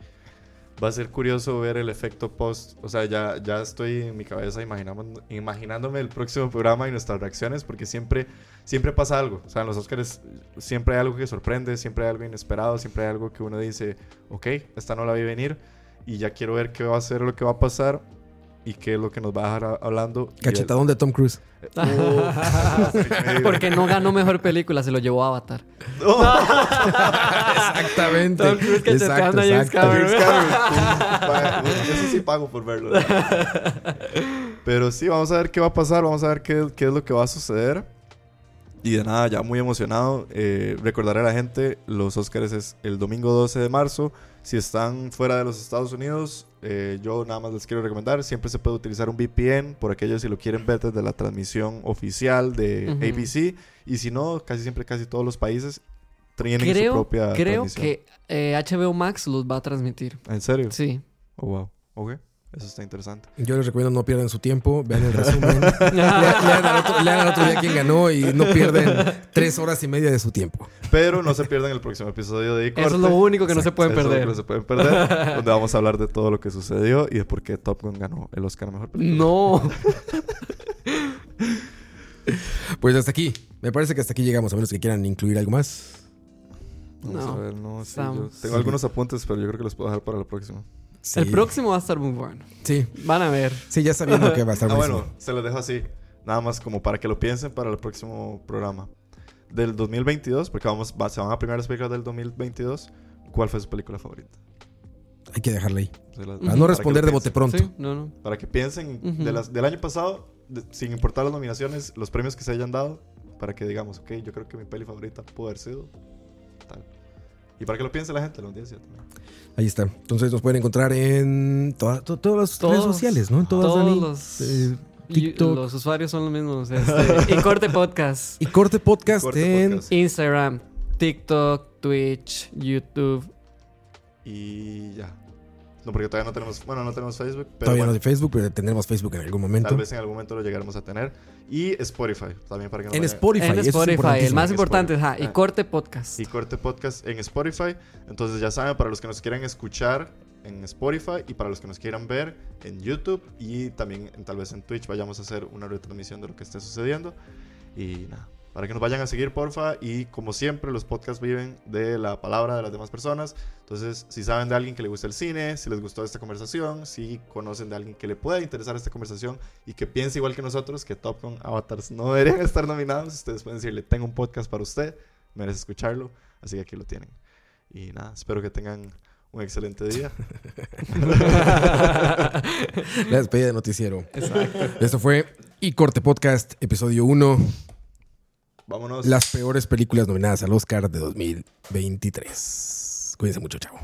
va a ser curioso ver el efecto post. O sea, ya, ya estoy en mi cabeza imaginando, imaginándome el próximo programa y nuestras reacciones porque siempre, siempre pasa algo. O sea, en los Oscars siempre hay algo que sorprende, siempre hay algo inesperado, siempre hay algo que uno dice, ok, esta no la vi venir y ya quiero ver qué va a ser lo que va a pasar y qué es lo que nos va a dejar hablando. Y el- Cachetadón de Tom Cruise. [laughs] Porque no ganó mejor película, se lo llevó a Avatar. [laughs] Exactamente. Tom Cruise cacheteando a James Cameron. [laughs] Yo sí, sí pago por verlo. ¿verdad? Pero sí, vamos a ver qué va a pasar, vamos a ver qué, qué es lo que va a suceder. Y de nada, ya muy emocionado. Eh, recordaré a la gente, los Oscars es el domingo 12 de marzo. Si están fuera de los Estados Unidos, eh, yo nada más les quiero recomendar, siempre se puede utilizar un VPN por aquellos si lo quieren ver desde la transmisión oficial de Ujú. ABC. Y si no, casi siempre, casi todos los países tienen su propia creo transmisión. que eh, HBO Max los va a transmitir. ¿En serio? Sí. Oh, wow. Ok. Eso está interesante. Yo les recomiendo no pierdan su tiempo, vean el resumen. [laughs] Le- lean, al otro, lean al otro día quién ganó y no pierden tres horas y media de su tiempo. Pero no se pierdan el próximo episodio de Eso es lo único que no se pueden Eso es lo que perder. no se pueden perder. donde vamos a hablar de todo lo que sucedió y de por qué Top Gun ganó el Oscar a Mejor Película. No. [laughs] Pues hasta aquí. Me parece que hasta aquí llegamos, a menos que quieran incluir algo más. Vamos No, a ver, no, sí, yo tengo algunos apuntes, pero yo creo que los puedo dejar para la próxima. Sí. El próximo va a estar muy bueno. Sí, Van a ver. sí, ya sabiendo que va a estar Ah, bueno, se los dejo así. Nada más como para que lo piensen para el próximo programa. Del 2022, porque vamos, va- se van a primar las películas del 2022. ¿Cuál fue su película favorita? Hay que dejarla ahí. Se las- Para no responder de bote pronto. Sí, no, no. Para que piensen Ujú. de las, del año pasado, de- sin importar las nominaciones, los premios que se hayan dado, para que digamos, ok, yo creo que mi peli favorita pudo haber sido tal. Y para que lo piense la gente, la audiencia también. Ahí está. Entonces nos pueden encontrar en toda- to- todas las Todos- redes sociales, ¿no? En todas, todos Dani. los- Eh, Y los usuarios son los mismos. este, y [laughs] Corte Podcast. Y Corte Podcast Corte en... Podcast. Instagram, TikTok, Twitch, YouTube. Y ya. No, porque todavía no tenemos, bueno, no tenemos Facebook, pero Todavía bueno, no de Facebook, pero tendremos Facebook en algún momento. tal vez en algún momento lo llegaremos a tener. Y Spotify, también para que nos En vayan- Spotify. en eso es Spotify, el más importante, Spotify. ajá, y. Corte Podcast. y Corte Podcast en Spotify. Entonces ya saben, para los que nos quieran escuchar en Spotify y para los que nos quieran ver en YouTube y también en- tal vez en Twitch vayamos a hacer una retransmisión de lo que esté sucediendo. Y nada, para que nos vayan a seguir, porfa. Y como siempre, los podcasts viven de la palabra de las demás personas. Entonces, si saben de alguien que le gusta el cine, si les gustó esta conversación, si conocen de alguien que le pueda interesar esta conversación y que piense igual que nosotros, que Top Gun Avatars no deberían [laughs] estar nominados, ustedes pueden decirle, tengo un podcast para usted, merece escucharlo. Así que aquí lo tienen. Y nada, espero que tengan un excelente día. [laughs] La despedida de noticiero. Esto fue Y Corte Podcast, episodio 1. Vámonos. Las peores películas nominadas al Oscar de 2023. Cuídense mucho, chao.